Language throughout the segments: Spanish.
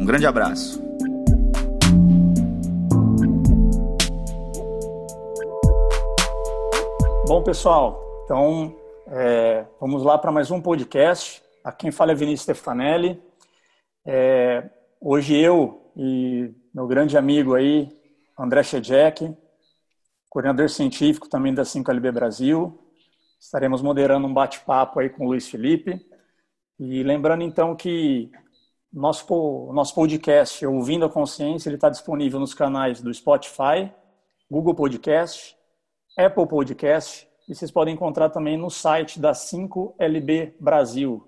Um grande abraço. Bom, pessoal, então é, vamos lá para mais um podcast. A quem fala é Vinícius Stefanelli. É, hoje eu e meu grande amigo aí, André Shedek, coordenador científico também da 5LB Brasil, estaremos moderando um bate-papo aí com o Luiz Felipe. E lembrando então que nosso, nosso podcast, Ouvindo a Consciência, ele está disponível nos canais do Spotify, Google Podcast, Apple Podcast, e vocês podem encontrar também no site da 5LB Brasil,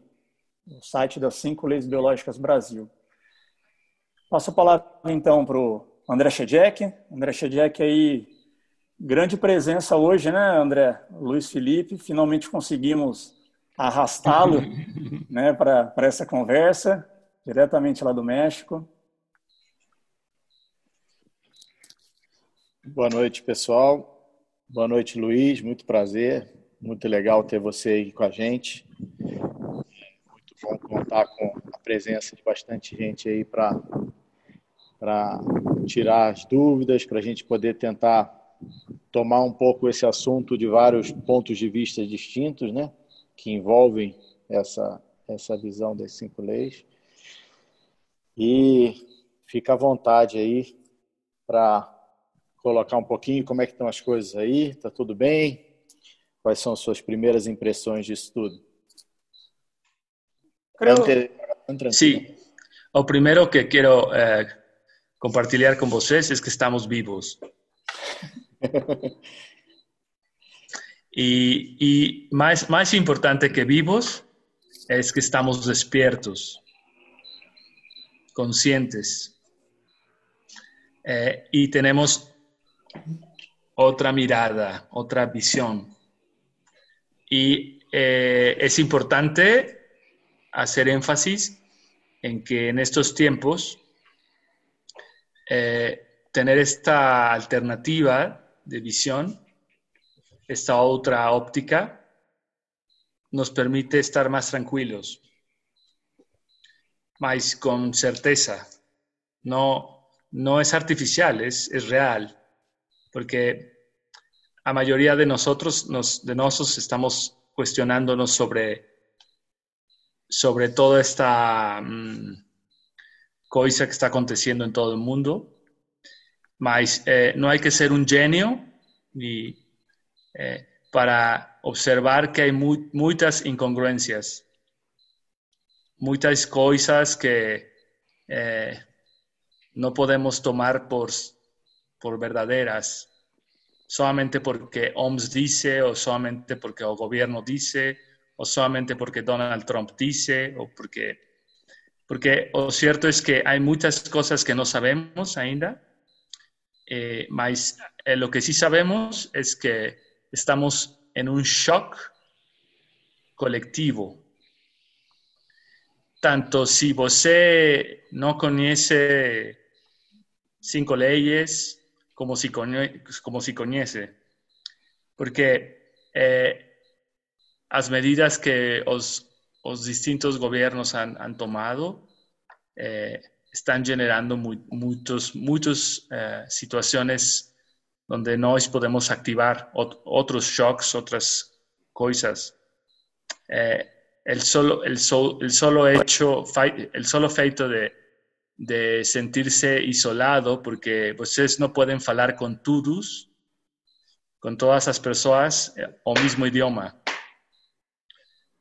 no site das 5 Leis Biológicas Brasil. Passo a palavra então para o André Shedek. André Shedek aí, grande presença hoje, né, André? Luiz Felipe, finalmente conseguimos arrastá-lo né, para essa conversa diretamente lá do México. Boa noite, pessoal. Boa noite, Luiz. Muito prazer. Muito legal ter você aí com a gente. Muito bom contar com a presença de bastante gente aí para para tirar as dúvidas, para a gente poder tentar tomar um pouco esse assunto de vários pontos de vista distintos, né, que envolvem essa essa visão das cinco leis. E fica à vontade aí para colocar um pouquinho como é que estão as coisas aí. Está tudo bem? Quais são as suas primeiras impressões disso tudo? Creo... Sí, o primero que quiero eh, compartilhar com vocês é que estamos vivos. y, y más, más importante que vivos es que estamos despiertos. Conscientes. Eh, y tenemos otra mirada, otra visión. Y eh, es importante hacer énfasis en que en estos tiempos eh, tener esta alternativa de visión, esta otra óptica, nos permite estar más tranquilos, mas con certeza. No, no es artificial, es, es real, porque a mayoría de nosotros, nos, de nosotros estamos cuestionándonos sobre, sobre toda esta mm, cosa que está aconteciendo en todo el mundo. Mas eh, no hay que ser un genio ni, eh, para observar que hay muchas incongruencias muchas cosas que eh, no podemos tomar por, por verdaderas, solamente porque OMS dice, o solamente porque el gobierno dice, o solamente porque Donald Trump dice, o porque... Porque lo cierto es que hay muchas cosas que no sabemos ainda, eh, eh, lo que sí sabemos es que estamos en un shock colectivo tanto si você no conoce cinco leyes como si, como si conoce. Porque eh, las medidas que los, distintos gobiernos han, tomado eh, están generando muchas muchos, eh, situaciones donde no podemos activar otros shocks, otras cosas el solo, el, el solo hecho, el solo feito de, de sentirse isolado, porque ustedes no pueden hablar con todos, con todas las personas, eh, o mismo idioma.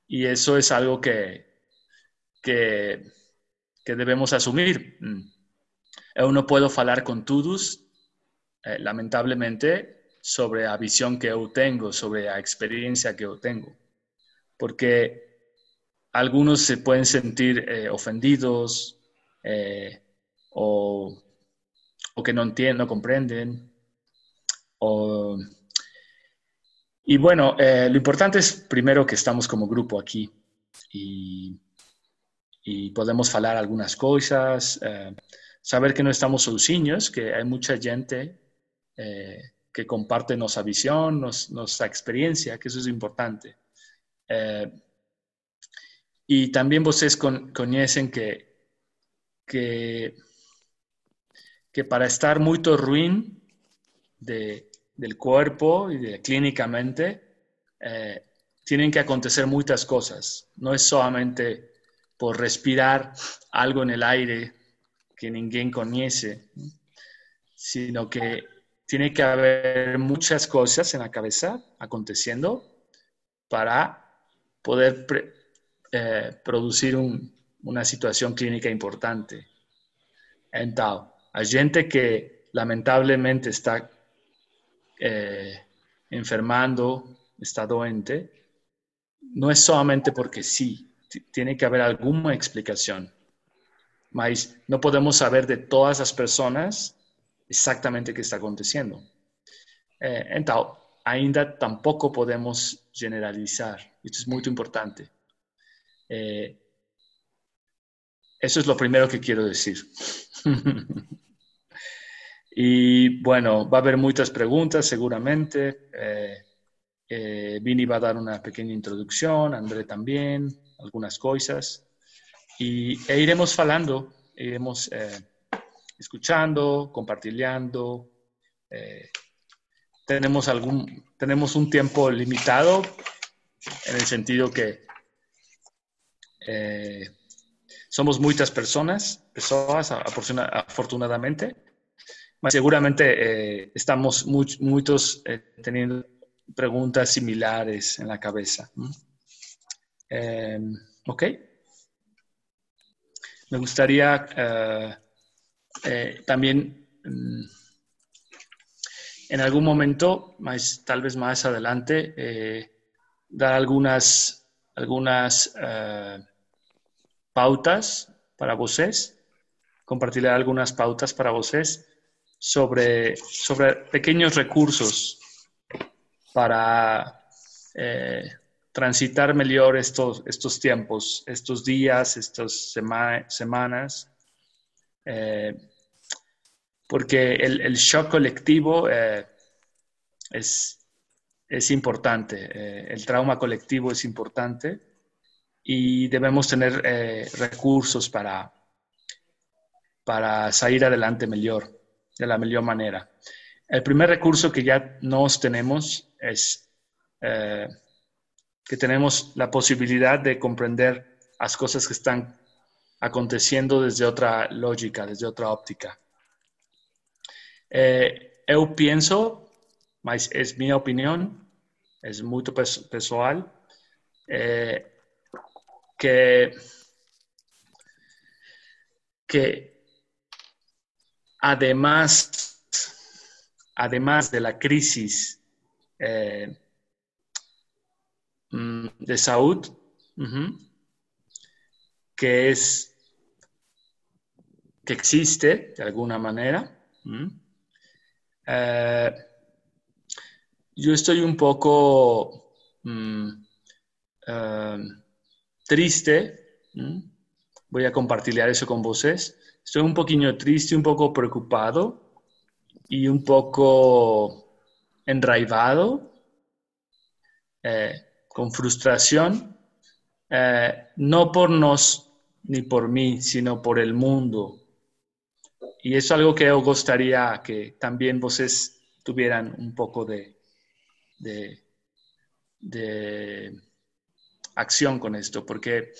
Y eso es algo que, que, que debemos asumir. Mm. Yo no puedo hablar con todos, eh, lamentablemente, sobre la visión que yo tengo, sobre la experiencia que yo tengo. Porque algunos se pueden sentir eh, ofendidos, eh, o, o que no entienden, no comprenden. Y bueno, eh, lo importante es primero que estamos como grupo aquí y, y podemos hablar algunas cosas, saber que no estamos sozinhos, que hay mucha gente que comparte nuestra visión, nuestra experiencia, que eso es importante. Y también ustedes conocen que, que, que para estar muy ruin de del cuerpo y de, clínicamente, eh, tienen que acontecer muchas cosas. No es solamente por respirar algo en el aire que ninguém conoce, sino que tiene que haber muchas cosas en la cabeza aconteciendo para poder eh, producir una situación clínica importante. Entonces, hay gente que lamentablemente está eh, enfermando, está doente, no es solamente porque sí, tiene que haber alguna explicación. Mas no podemos saber de todas las personas exactamente qué está aconteciendo. Eh, entonces, ainda tampoco podemos generalizar. Esto es muy importante. Eh, eso es lo primero que quiero decir. Y bueno, va a haber muchas preguntas seguramente. Eh, eh, Vini va a dar una pequeña introducción, André también, algunas cosas. Y e iremos hablando, iremos escuchando, compartiendo. tenemos, algún, tenemos un tiempo limitado en el sentido que somos muchas personas, personas afortunadamente, seguramente eh, estamos muchos eh, teniendo preguntas similares en la cabeza. Em, ok. Me gustaría eh, también mm, en algún momento, más, tal vez más adelante, dar algunas, algunas pautas para voces, compartir algunas pautas para voces sobre, sobre pequeños recursos para eh, transitar mejor estos, estos tiempos, estos días, estas semanas, eh, porque el, shock colectivo eh, es, es, importante, el trauma colectivo es importante y debemos tener recursos para, para salir adelante mejor de la mejor manera. El primer recurso que ya nos tenemos es eh, que tenemos la posibilidad de comprender las cosas que están aconteciendo desde otra lógica, desde otra óptica. Eh, yo pienso, es mi opinión, es muy personal, eh, que, que además, además de la crisis eh, mm, de salud, que es que existe de alguna manera. Eh, yo estoy un poco mm, eh, triste. Voy a compartir eso con vosotros estoy un poquito triste, un poco preocupado y un poco enraivado, eh, con frustración, eh, no por nos ni por mí, sino por el mundo. Y es algo que yo gustaría que también vosotros tuvieran un poco de, de, acción con esto, porque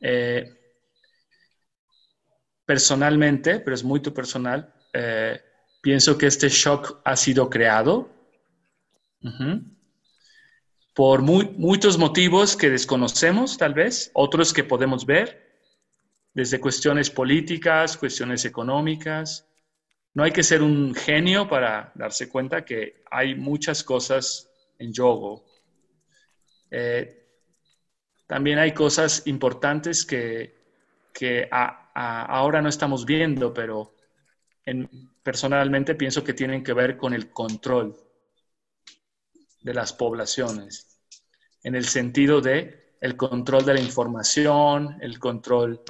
eh, personalmente, pero es muy personal, eh, pienso que este shock ha sido creado por muchos motivos que desconocemos, tal vez, otros que podemos ver, desde cuestiones políticas, cuestiones económicas. No hay que ser un genio para darse cuenta que hay muchas cosas en juego. Eh, también hay cosas importantes que, que ahora no estamos viendo, pero personalmente pienso que tienen que ver con el control de las poblaciones, en el sentido de el control de la información, el control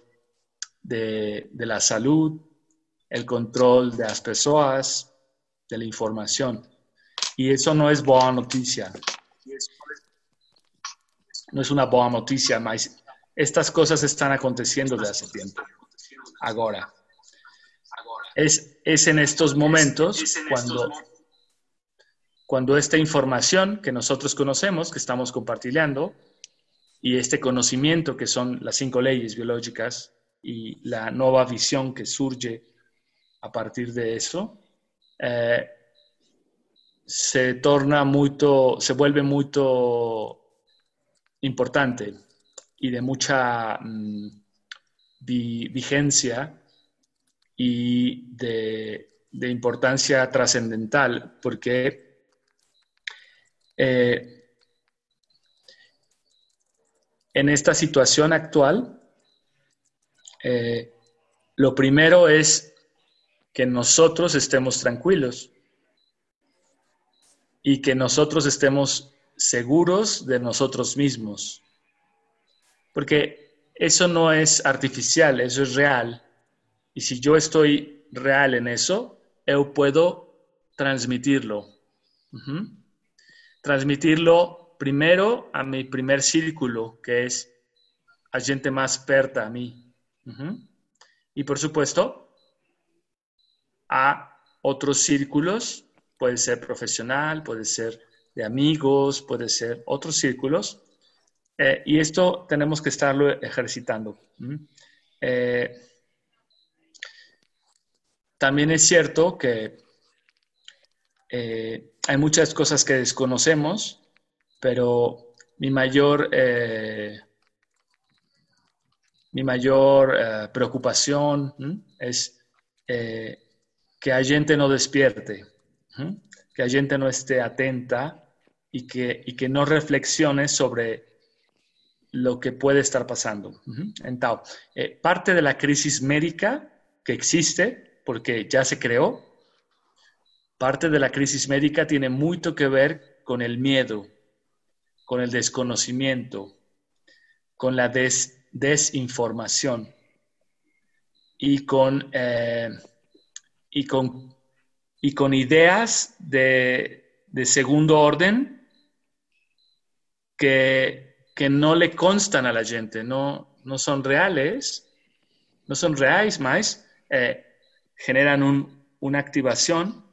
de, de la salud, el control de las personas, de la información. Y eso no es buena noticia. No es una buena noticia, mas estas cosas están aconteciendo desde hace tiempo. Ahora. Es, es en estos momentos cuando, cuando esta información que nosotros conocemos, que estamos compartiendo, y este conocimiento que son las cinco leyes biológicas y la nueva visión que surge a partir de eso, eh, se torna mucho, se vuelve muy importante y de mucha mm, vigencia y de, importancia trascendental, porque eh, en esta situación actual, eh, lo primero es que nosotros estemos tranquilos y que nosotros estemos seguros de nosotros mismos. Porque eso no es artificial, eso es real. Y si yo estoy real en eso, yo puedo transmitirlo. Transmitirlo primero a mi primer círculo, que es a gente más perta a mí. Y por supuesto, a otros círculos, puede ser profesional, puede ser de amigos, puede ser otros círculos, eh, y esto tenemos que estarlo ejercitando. Eh, también es cierto que eh, hay muchas cosas que desconocemos, pero mi mayor, mi mayor preocupación es que la gente no despierte, que la gente no esté atenta y que, y que no reflexione sobre lo que puede estar pasando. Entonces, eh, parte de la crisis médica que existe, porque ya se creó, parte de la crisis médica tiene mucho que ver con el miedo, con el desconocimiento, con la desinformación y con eh, y con, y con ideas de, de segundo orden que, que, no le constan a la gente, no, no son reales, no son reales más, eh, generan un, una activación.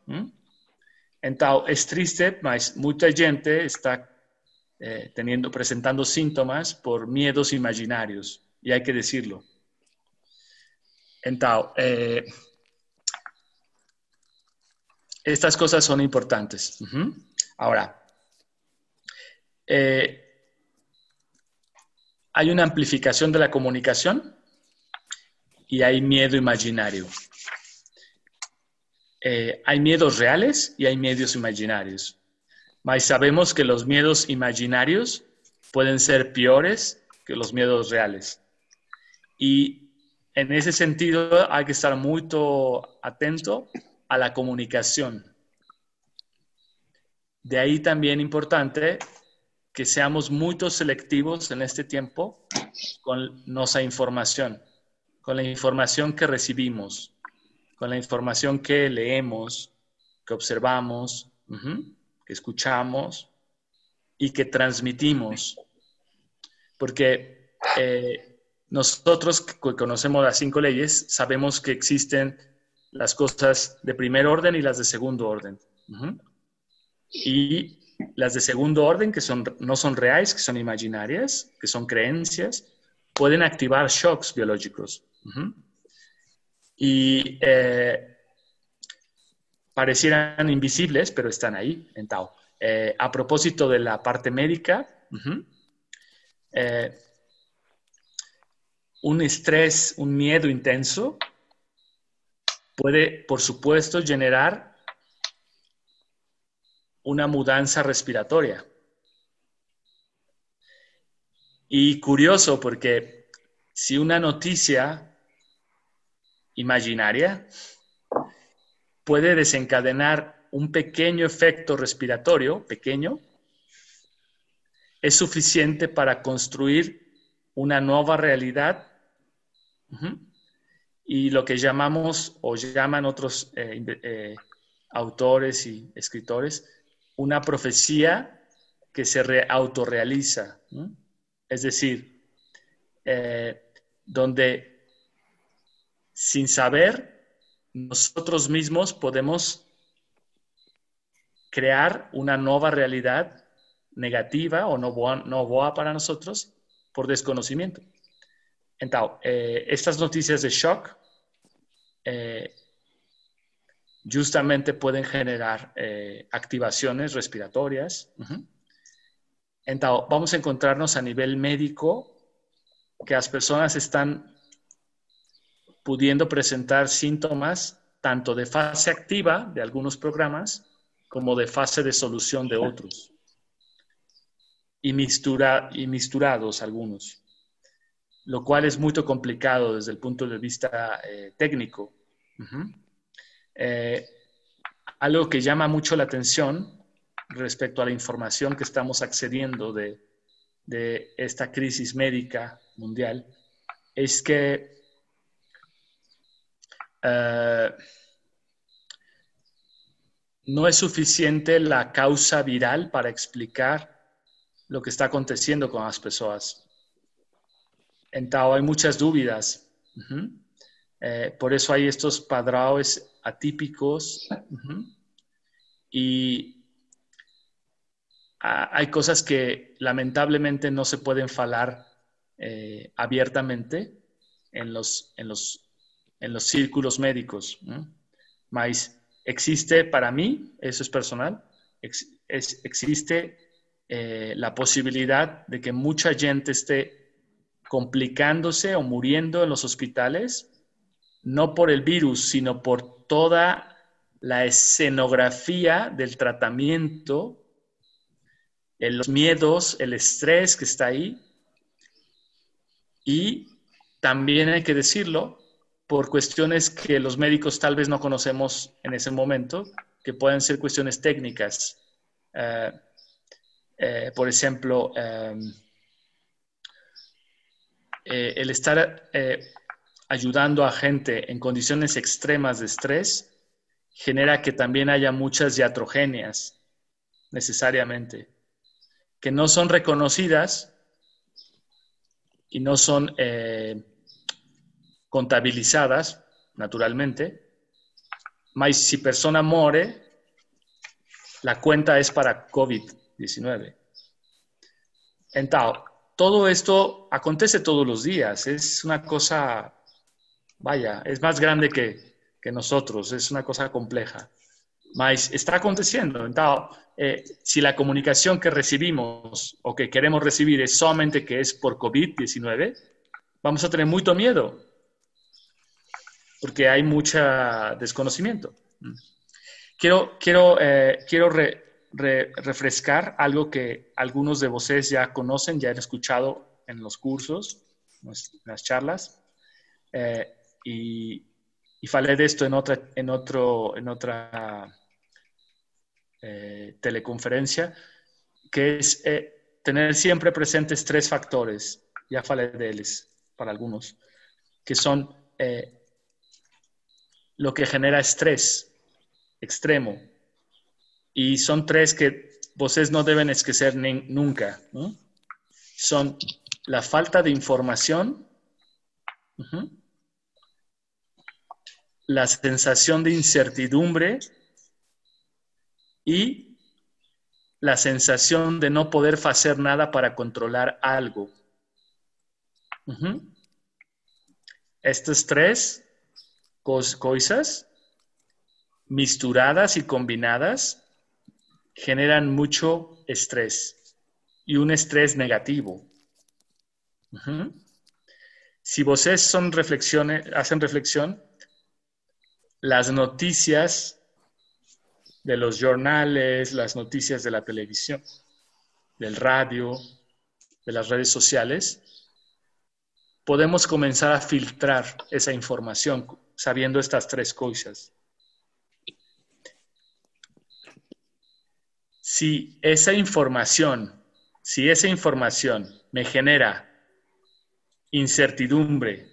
Entonces, es triste, mas mucha gente está eh, teniendo, presentando síntomas por miedos imaginarios, y hay que decirlo. Entonces, eh, estas cosas son importantes. Ahora, eh, hay una amplificación de la comunicación y hay miedo imaginario. Eh, hay miedos reales y hay miedos imaginarios. Mas sabemos que los miedos imaginarios pueden ser peores que los miedos reales. Y en ese sentido hay que estar muy atento a la comunicación. De ahí también importante que seamos muy selectivos en este tiempo con nuestra información, con la información que recibimos, con la información que leemos, que observamos, que escuchamos y que transmitimos. Porque eh, nosotros que conocemos las cinco leyes sabemos que existen las cosas de primer orden y las de segundo orden. Y las de segundo orden, que son, no son reales, que son imaginarias, que son creencias, pueden activar shocks biológicos. Y eh, parecieran invisibles, pero están ahí en Tao. Eh, a propósito de la parte médica, eh, un estrés, un miedo intenso puede, por supuesto, generar una mudanza respiratoria. Y curioso porque si una noticia imaginaria puede desencadenar un pequeño efecto respiratorio, pequeño, es suficiente para construir una nueva realidad y lo que llamamos o llaman otros eh, eh, autores y escritores una profecía que se autorrealiza. Es decir, eh, donde sin saber nosotros mismos podemos crear una nueva realidad negativa o no boa, no boa para nosotros por desconocimiento. Entonces, eh, estas noticias de shock eh, justamente pueden generar eh, activaciones respiratorias. Entonces, vamos a encontrarnos a nivel médico que las personas están pudiendo presentar síntomas tanto de fase activa de algunos programas como de fase de solución de otros. Y, mistura, y misturados algunos, lo cual es muy complicado desde el punto de vista eh, técnico. Eh, algo que llama mucho la atención respecto a la información que estamos accediendo de, esta crisis médica mundial es que eh, no es suficiente la causa viral para explicar lo que está aconteciendo con las personas. Entonces hay muchas dudas. Eh, por eso hay estos padrões atípicos y hay cosas que lamentablemente no se pueden falar eh, abiertamente en los, en, los, en los círculos médicos. Mas existe para mí, eso es personal, existe eh, la posibilidad de que mucha gente esté complicándose o muriendo en los hospitales, no por el virus, sino por toda la escenografía del tratamiento, los miedos, el estrés que está ahí. Y también hay que decirlo, por cuestiones que los médicos tal vez no conocemos en ese momento, que pueden ser cuestiones técnicas. Eh, eh, por ejemplo, em, eh, el estar ayudando a gente en condiciones extremas de estrés genera que también haya muchas iatrogenias necesariamente, que no son reconocidas y no son contabilizadas naturalmente, mas si persona muere, la cuenta es para COVID 19. Entonces, todo esto acontece todos los días, es una cosa, vaya, es más grande que, nosotros, es una cosa compleja, mas está aconteciendo. Entonces, eh, si la comunicación que recibimos o que queremos recibir es solamente que es por COVID-19, vamos a tener mucho miedo, porque hay mucho desconocimiento. Quiero, quiero, eh, refrescar algo que algunos de ustedes ya conocen, ya han escuchado en los cursos, en las charlas, eh, y, y, falé de esto en otra, en otro, en otra eh, teleconferencia, que es eh, tener siempre presentes tres factores, ya falé de ellos para algunos, que son lo que genera estrés extremo, y son tres que ustedes no deben esquecer nunca. Son la falta de información, la sensación de incertidumbre y la sensación de no poder hacer nada para controlar algo. Estas tres cosas misturadas y combinadas generan mucho estrés y un estrés negativo. Si ustedes son reflexiones, hacen reflexión, las noticias de los jornales, las noticias de la televisión, del radio, de las redes sociales, podemos comenzar a filtrar esa información sabiendo estas tres cosas. Si esa información, si esa información me genera incertidumbre,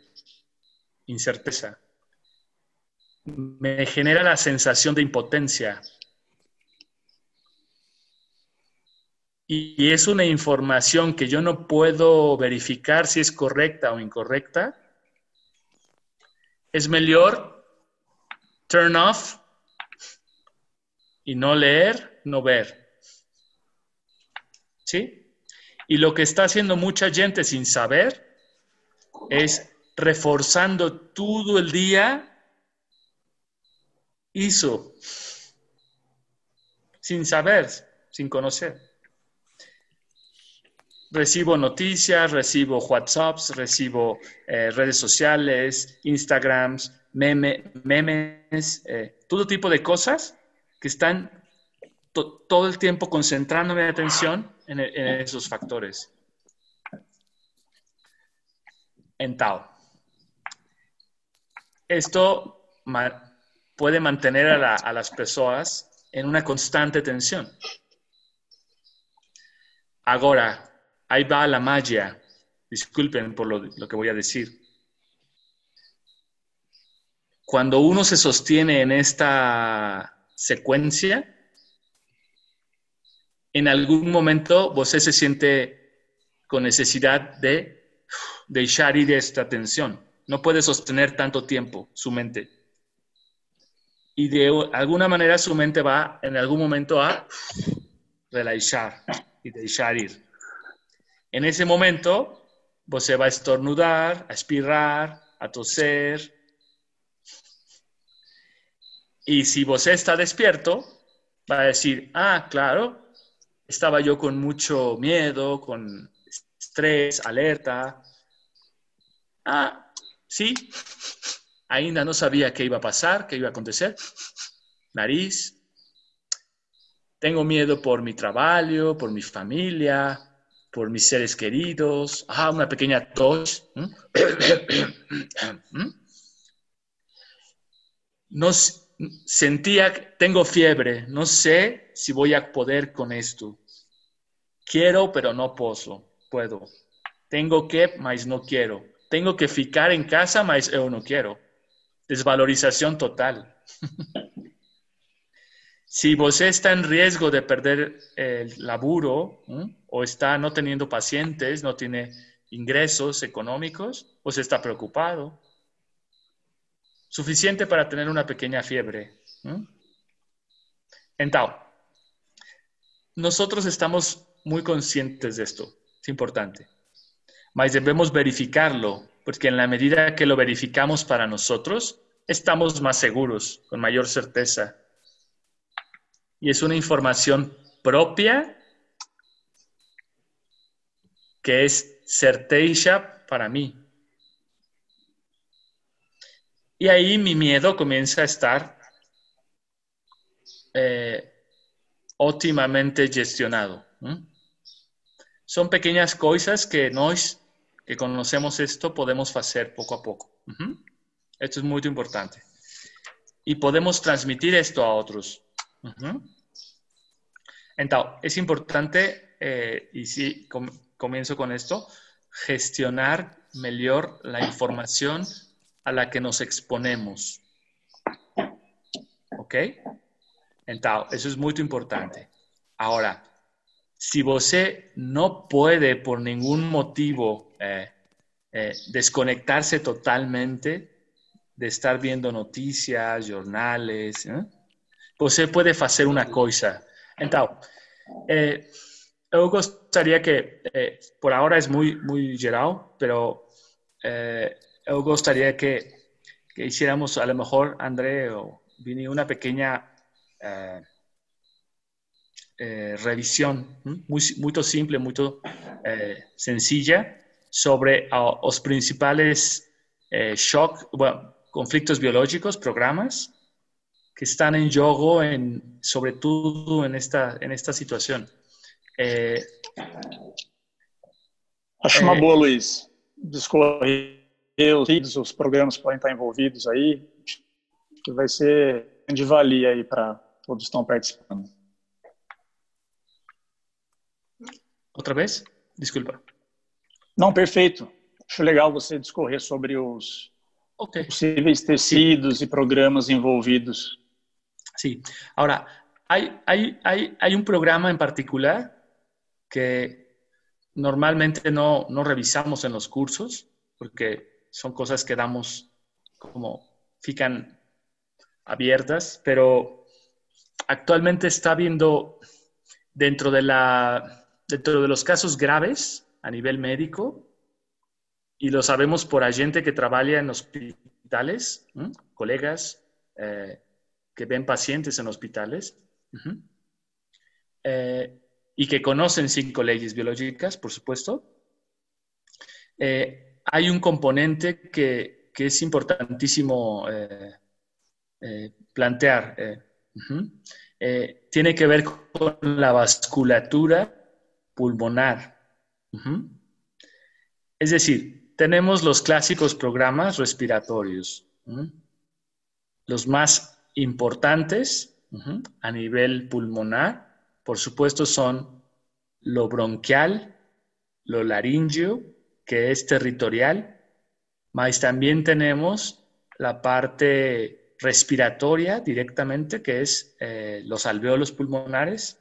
incerteza, me genera la sensación de impotencia, y es una información que yo no puedo verificar si es correcta o incorrecta, es mejor turn off y no leer, no ver. ¿Sí? Y lo que está haciendo mucha gente sin saber es reforzando todo el día hizo, sin saber, sin conocer recibo noticias, recibo WhatsApps, recibo eh, redes sociales, Instagrams, memes, eh, todo tipo de cosas que están todo el tiempo concentrando mi atención en, esos factores. En tal. Esto puede mantener a las personas en una constante tensión. Ahora, ahí va la magia. Disculpen por lo, que voy a decir. Cuando uno se sostiene en esta secuencia, en algún momento usted se siente con necesidad de dejar ir esta tensión. No puede sostener tanto tiempo su mente. Y de alguna manera su mente va en algún momento a relajar y dejar ir. En ese momento, você va a estornudar, a espirrar, a toser. Y si você está despierto, va a decir, ah, claro, estaba yo con mucho miedo, con estrés, alerta. Ah, sí, ainda no sabía qué iba a pasar, qué iba a acontecer. Nariz. Tengo miedo por mi trabajo, por mi familia, por mis seres queridos, ah, una pequeña tos. No sentía, tengo fiebre, no sé si voy a poder con esto. Quiero, pero no puedo, puedo. Tengo que, mas no quiero. Tengo que ficar en casa, mas yo no quiero. Desvalorización total. Si usted está en riesgo de perder el laburo o está no teniendo pacientes, no tiene ingresos económicos, o se está preocupado. Suficiente para tener una pequeña fiebre. Entonces, nosotros estamos muy conscientes de esto, es importante. Mas debemos verificarlo, porque en la medida que lo verificamos para nosotros, estamos más seguros, con mayor certeza y es una información propia que es certeza para mí. Y ahí mi miedo comienza a estar eh, óptimamente gestionado. Son pequeñas cosas que nos que conocemos esto podemos hacer poco a poco. Esto es muy importante. Y podemos transmitir esto a otros. Entonces, es importante, eh, y si comienzo con esto, gestionar mejor la información a la que nos exponemos. ¿Ok? Entonces, eso es muy importante. Ahora, si você no puede por ningún motivo eh, eh, desconectarse totalmente de estar viendo noticias, jornales, você puede hacer una cosa. Entonces, eh, yo gustaría que, eh, por ahora es muy, muy geral, pero eh, yo gustaría que, que, hiciéramos a lo mejor, André o Vini, una pequeña eh, eh, revisión muy, muy simple, muy sencilla sobre uh, los principales shock, bueno, conflictos biológicos, programas que están en juego, en, sobre todo en esta, en esta situação. É, Acho uma boa, Luiz. Discorrer os os programas podem estar envolvidos aí, que vai ser de valia aí para todos que estão participando. Outra vez? Desculpa. Não, perfeito. Acho legal você discorrer sobre os okay. possíveis tecidos sí. y programas envolvidos. Sí. Ahora, hay, hay, hay, hay un programa en particular que normalmente no, no revisamos en los cursos porque son cosas que damos como fican abiertas, pero actualmente está viendo dentro de la dentro de los casos graves a nivel médico y lo sabemos por gente que trabaja en hospitales, colegas eh, que ven pacientes en hospitales eh, y que conocen cinco leyes biológicas, por supuesto. Eh, hay un componente que, que es importantísimo plantear. tiene que ver con la vasculatura pulmonar. Es decir, tenemos los clásicos programas respiratorios. Los más importantes a nivel pulmonar, por supuesto, son lo bronquial, lo laringio, que es territorial, más también tenemos la parte respiratoria directamente, que es eh, los alveolos pulmonares.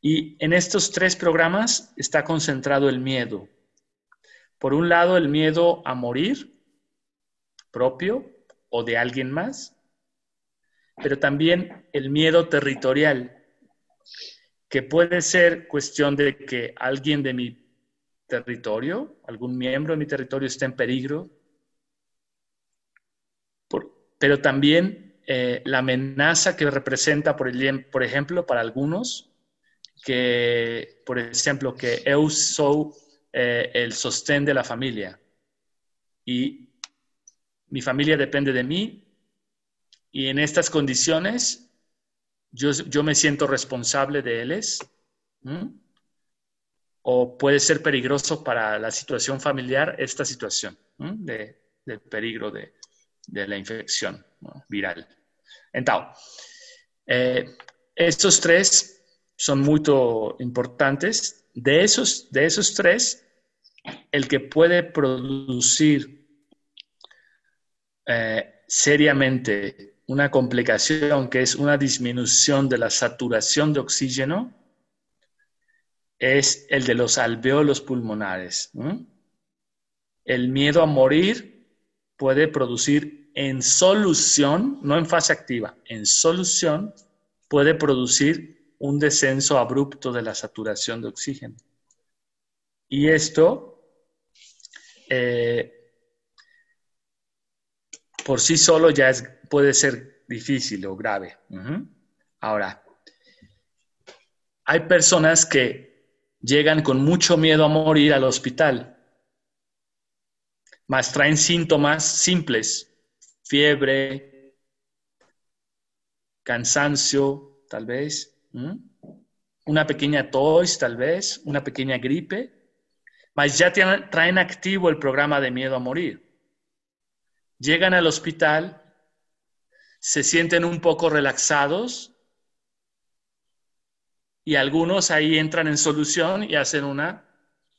Y en estos tres programas está concentrado el miedo. Por un lado, el miedo a morir propio o de alguien más, pero también el miedo territorial, que puede ser cuestión de que alguien de mi territorio, algún miembro de mi territorio esté en peligro, pero también eh, la amenaza que representa, por, por ejemplo, para algunos, que, por ejemplo, que eu sou eh, el sostén de la familia. Y mi familia depende de mí y en estas condiciones yo, yo me siento responsable de ellos. O puede ser peligroso para la situación familiar esta situación de, del peligro de, de la infección viral. Entonces, eh, estos tres son muy importantes. De esos, de esos tres, el que puede producir eh, seriamente una complicación que es una disminución de la saturación de oxígeno es el de los alveolos pulmonares. El miedo a morir puede producir en solución, no en fase activa, en solución puede producir un descenso abrupto de la saturación de oxígeno. Y esto eh, por sí solo ya puede ser difícil o grave. Ahora, hay personas que llegan con mucho miedo a morir al hospital, más traen síntomas simples, fiebre, cansancio, tal vez, una pequeña tos, tal vez, una pequeña gripe, mas ya traen activo el programa de miedo a morir. Llegan al hospital, se sienten un poco relaxados y algunos ahí entran en solución y hacen una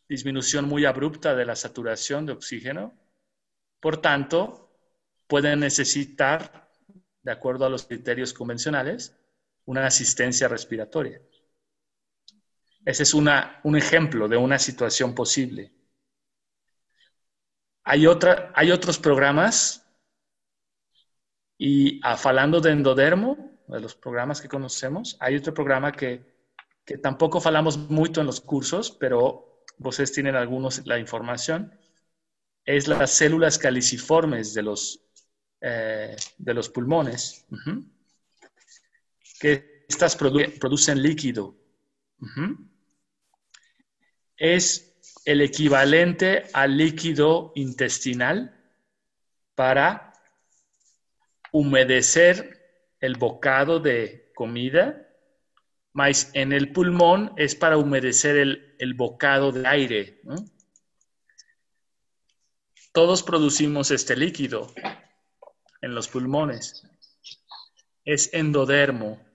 disminución muy abrupta de la saturación de oxígeno. Por tanto, pueden necesitar, de acuerdo a los criterios convencionales, una asistencia respiratoria. Ese es una, un ejemplo de una situación posible. Hay, otra, hay otros programas y ah, hablando de endodermo, de los programas que conocemos, hay otro programa que, que tampoco falamos mucho en los cursos, pero ustedes tienen algunos la información, es las células caliciformes de los, eh, de los pulmones, que estas producen líquido es el equivalente al líquido intestinal para humedecer el bocado de comida, mas en el pulmón es para humedecer el, bocado de aire. Todos producimos este líquido. en los pulmones. Es endodermo.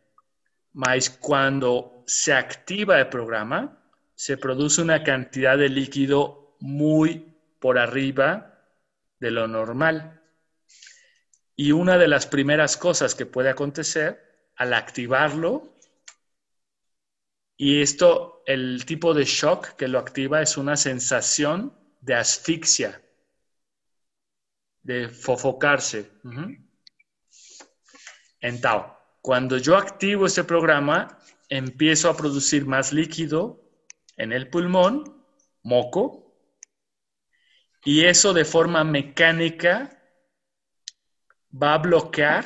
Mas cuando se activa el programa, se produce una cantidad de líquido muy por arriba de lo normal. Y una de las primeras cosas que puede acontecer al activarlo, y esto, el tipo de shock que lo activa es una sensación de asfixia, de fofocarse. Entonces, cuando yo activo ese programa, empiezo a producir más líquido en el pulmón, moco, y eso de forma mecánica va a bloquear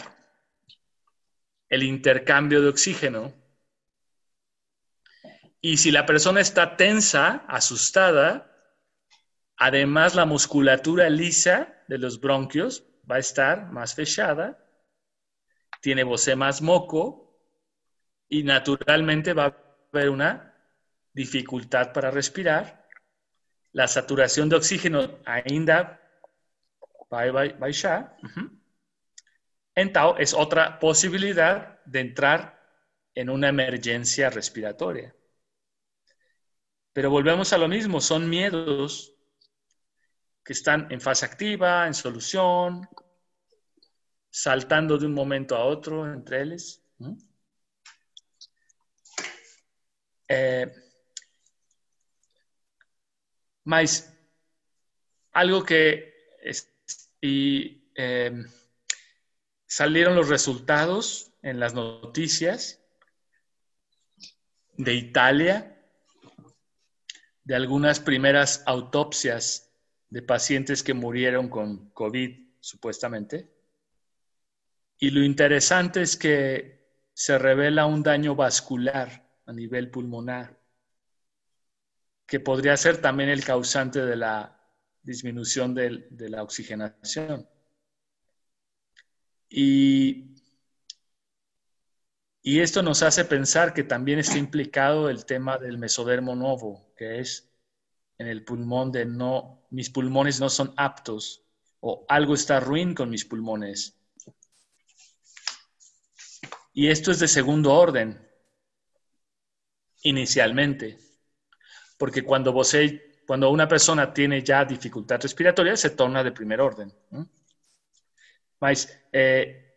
el intercambio de oxígeno. Y si la persona está tensa, asustada, además la musculatura lisa de los bronquios va a estar más fechada, tiene voce más moco y naturalmente va a haber una dificultad para respirar la saturación de oxígeno ainda va a baixar. Entonces, es otra posibilidad de entrar en una emergencia respiratoria. Pero volvemos a lo mismo, son miedos que están en fase activa, en solución, saltando de un momento a otro entre ellos. Eh, más algo que y, em, salieron los resultados en las noticias de Italia, de algunas primeras autopsias de pacientes que murieron con COVID, supuestamente. Y lo interesante es que se revela un daño vascular a nivel pulmonar que podría ser también el causante de la disminución de, la oxigenación. Y, y, esto nos hace pensar que también está implicado el tema del mesodermo novo, que es en el pulmón de no, mis pulmones no son aptos o algo está ruin con mis pulmones. Y esto es de segundo orden, inicialmente porque cuando, cuando una persona tiene ya dificultad respiratoria, se torna de primer orden. Eh,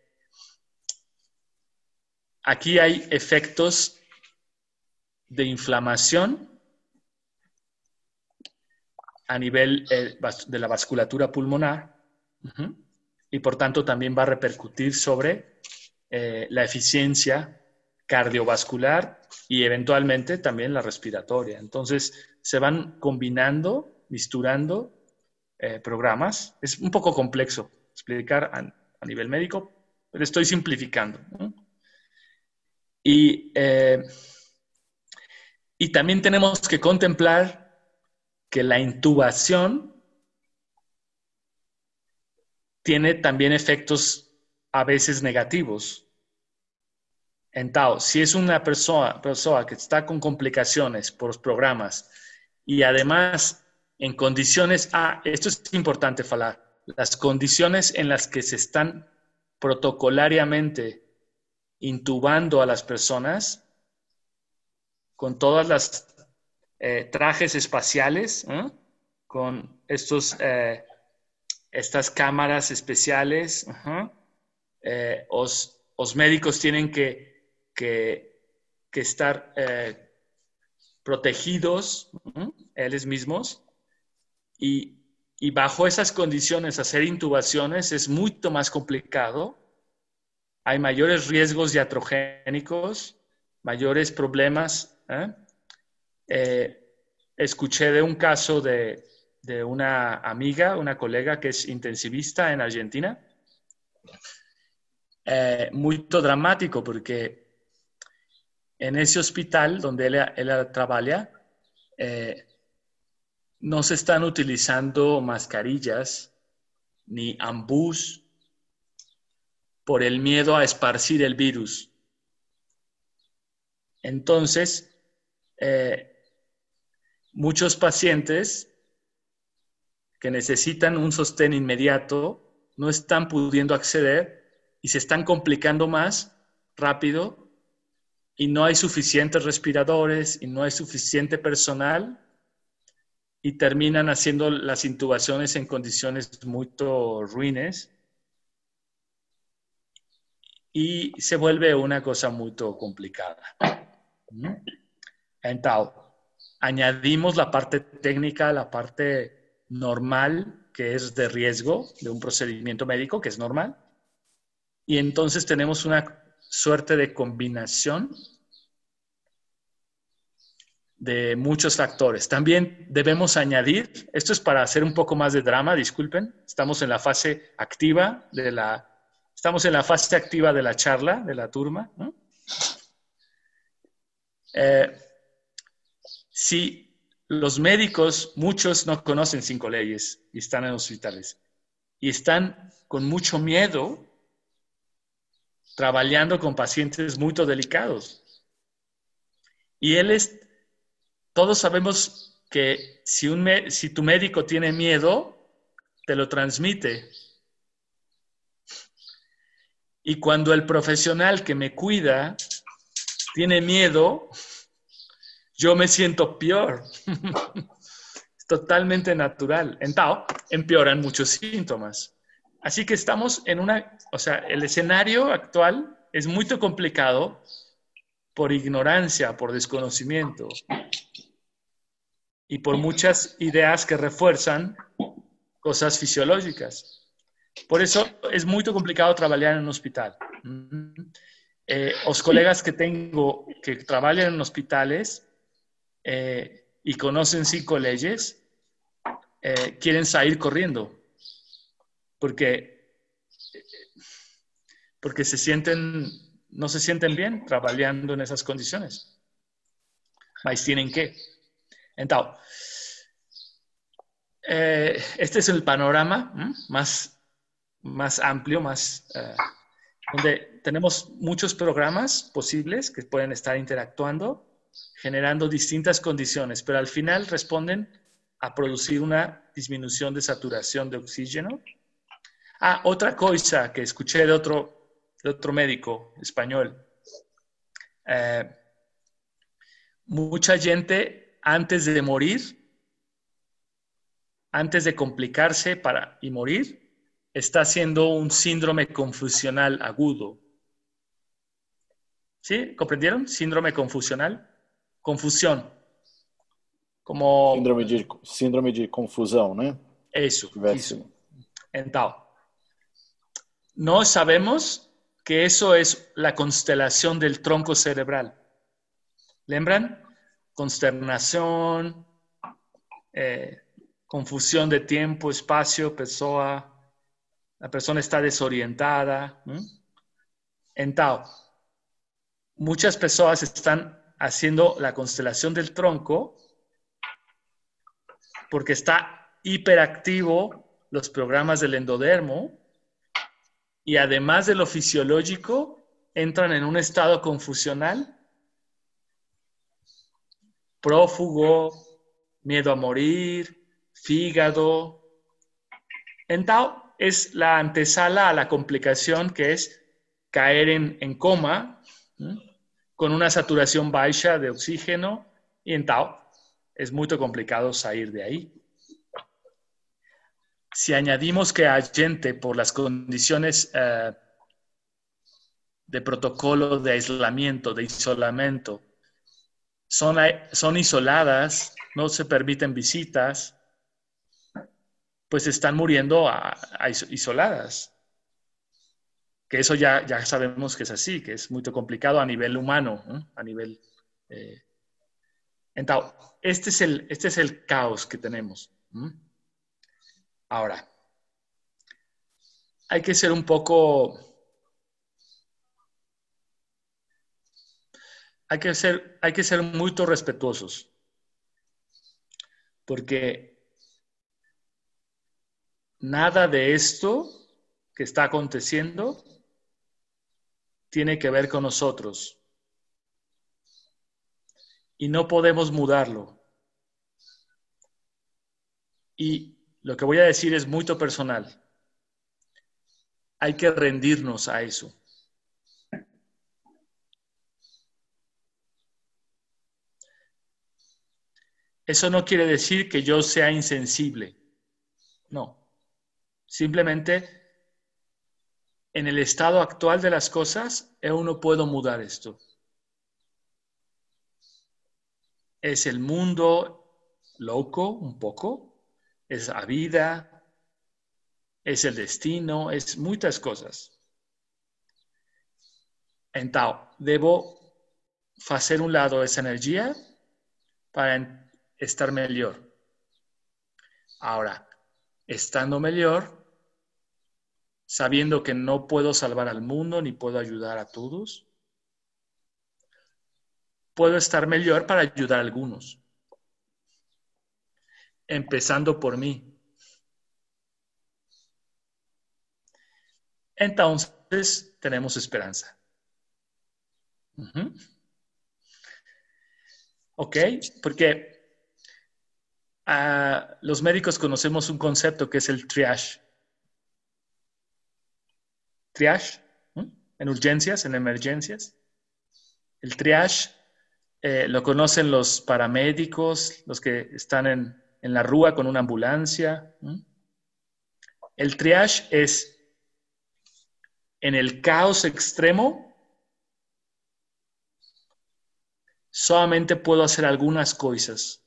aquí hay efectos de inflamación a nivel eh, de la vasculatura pulmonar y por tanto también va a repercutir sobre eh, la eficiencia cardiovascular y eventualmente también la respiratoria. Entonces, se van combinando, misturando eh, programas. Es un poco complejo explicar a, nivel médico, pero estoy simplificando. Y, eh, y también tenemos que contemplar que la intubación tiene también efectos a veces negativos entonces, si es una persona, persona que está con complicaciones por los programas y además en condiciones, ah, esto es importante hablar, las condiciones en las que se están protocolariamente intubando a las personas con todas las eh, trajes espaciales, ¿eh? con estos, eh, estas cámaras especiales, los médicos tienen que que, estar eh, protegidos ellos mismos y, bajo esas condiciones hacer intubaciones es mucho más complicado. Hay mayores riesgos diatrogénicos, mayores problemas. ¿eh? Eh, escuché de un caso de, de, una amiga, una colega que es intensivista en Argentina. Muy dramático porque en ese hospital donde ella, trabaja, eh, no se están utilizando mascarillas ni ambús por el miedo a esparcir el virus. Entonces, eh, muchos pacientes que necesitan un sostén inmediato no están pudiendo acceder y se están complicando más rápido y no hay suficientes respiradores y no hay suficiente personal y terminan haciendo las intubaciones en condiciones muy ruines y se vuelve una cosa muy complicada. ¿Mm? Entonces, añadimos la parte técnica, la parte normal, que es de riesgo de un procedimiento médico, que es normal, y entonces tenemos una suerte de combinación de muchos factores. También debemos añadir, esto es para hacer un poco más de drama, disculpen, estamos en la fase activa de la, estamos en la fase activa de la charla, de la turma. Eh, si los médicos, muchos no conocen cinco leyes y están en hospitales y están con mucho miedo trabajando con pacientes muy delicados. Y él es todos sabemos que si, un si tu médico tiene miedo, te lo transmite. Y cuando el profesional que me cuida tiene miedo, yo me siento peor. es totalmente natural. En empeoran muchos síntomas. Así que estamos en una, o sea, el escenario actual es muy complicado por ignorancia, por desconocimiento y por muchas ideas que refuerzan cosas fisiológicas. Por eso es muy complicado trabajar en un hospital. Eh, los colegas que tengo que trabajan en hospitales eh, y conocen cinco leyes, eh, quieren salir corriendo porque, porque se sienten, no se sienten bien trabajando en esas condiciones. Mas tienen que. Entonces, eh, este es el panorama más, más amplio, más, eh, donde tenemos muchos programas posibles que pueden estar interactuando, generando distintas condiciones, pero al final responden a producir una disminución de saturación de oxígeno. Ah, otra cosa que escuché de otro, de otro médico español. Eh, mucha gente antes de morir, antes de complicarse para, y morir, está haciendo un síndrome confusional agudo. ¿Sí? ¿Comprendieron? Síndrome confusional. Confusión. Como... Síndrome de, síndrome de confusão, ¿no? Eso, no sabemos que eso es la constelación del tronco cerebral. ¿Lembran? consternación, eh, confusión de tiempo, espacio, persona, la persona está desorientada. En Tao, muchas personas están haciendo la constelación del tronco porque está hiperactivo los programas del endodermo y además de lo fisiológico, entran en un estado confusional prófugo, miedo a morir, fígado. Entonces, es la antesala a la complicación que es caer en, coma con una saturación baja de oxígeno y entonces es muy complicado salir de ahí. Si añadimos que hay gente por las condiciones eh, de protocolo de aislamiento, de isolamiento, son, isoladas, no se permiten visitas, pues están muriendo isoladas. Que eso ya, ya sabemos que es así, que es muy complicado a nivel humano, a nivel... Eh, entonces, este es, el, este es el caos que tenemos. Ahora, hay que ser un poco hay que ser, hay que ser muy respetuosos, porque nada de esto que está aconteciendo tiene que ver con nosotros. Y no podemos mudarlo. Y lo que voy a decir es muy personal. hay que rendirnos a eso. Eso no quiere decir que yo sea insensible. No. Simplemente en el estado actual de las cosas, yo no puedo mudar esto. Es el mundo loco un poco, es la vida, es el destino, es muchas cosas. Entonces, debo hacer un lado esa energía para estar mejor. Ahora, estando mejor, sabiendo que no puedo salvar al mundo ni puedo ayudar a todos, puedo estar mejor para ayudar a algunos, empezando por mí. Entonces tenemos esperanza. Ok, porque ah, los médicos conocemos un concepto que es el triage triage, en urgencias, en emergencias. El triage eh, lo conocen los paramédicos, los que están en, la rúa con una ambulancia. El triage es en el caos extremo, solamente puedo hacer algunas cosas.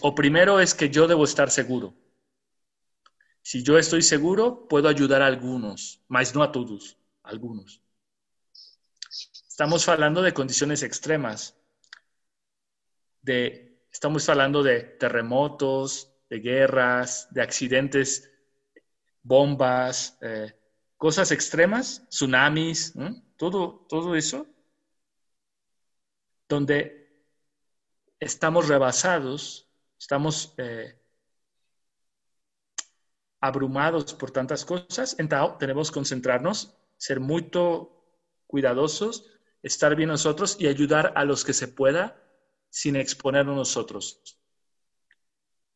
O primero es que yo debo estar seguro. Si yo estoy seguro, puedo ayudar a algunos, mas no a todos, algunos. Estamos hablando de condiciones extremas. De, estamos hablando de terremotos, de guerras, de accidentes, bombas, eh, cosas extremas, tsunamis, todo, todo eso, donde estamos rebasados, estamos eh, abrumados por tantas cosas, entonces tenemos que concentrarnos, ser muy cuidadosos, estar bien nosotros y ayudar a los que se pueda sin exponernos nosotros.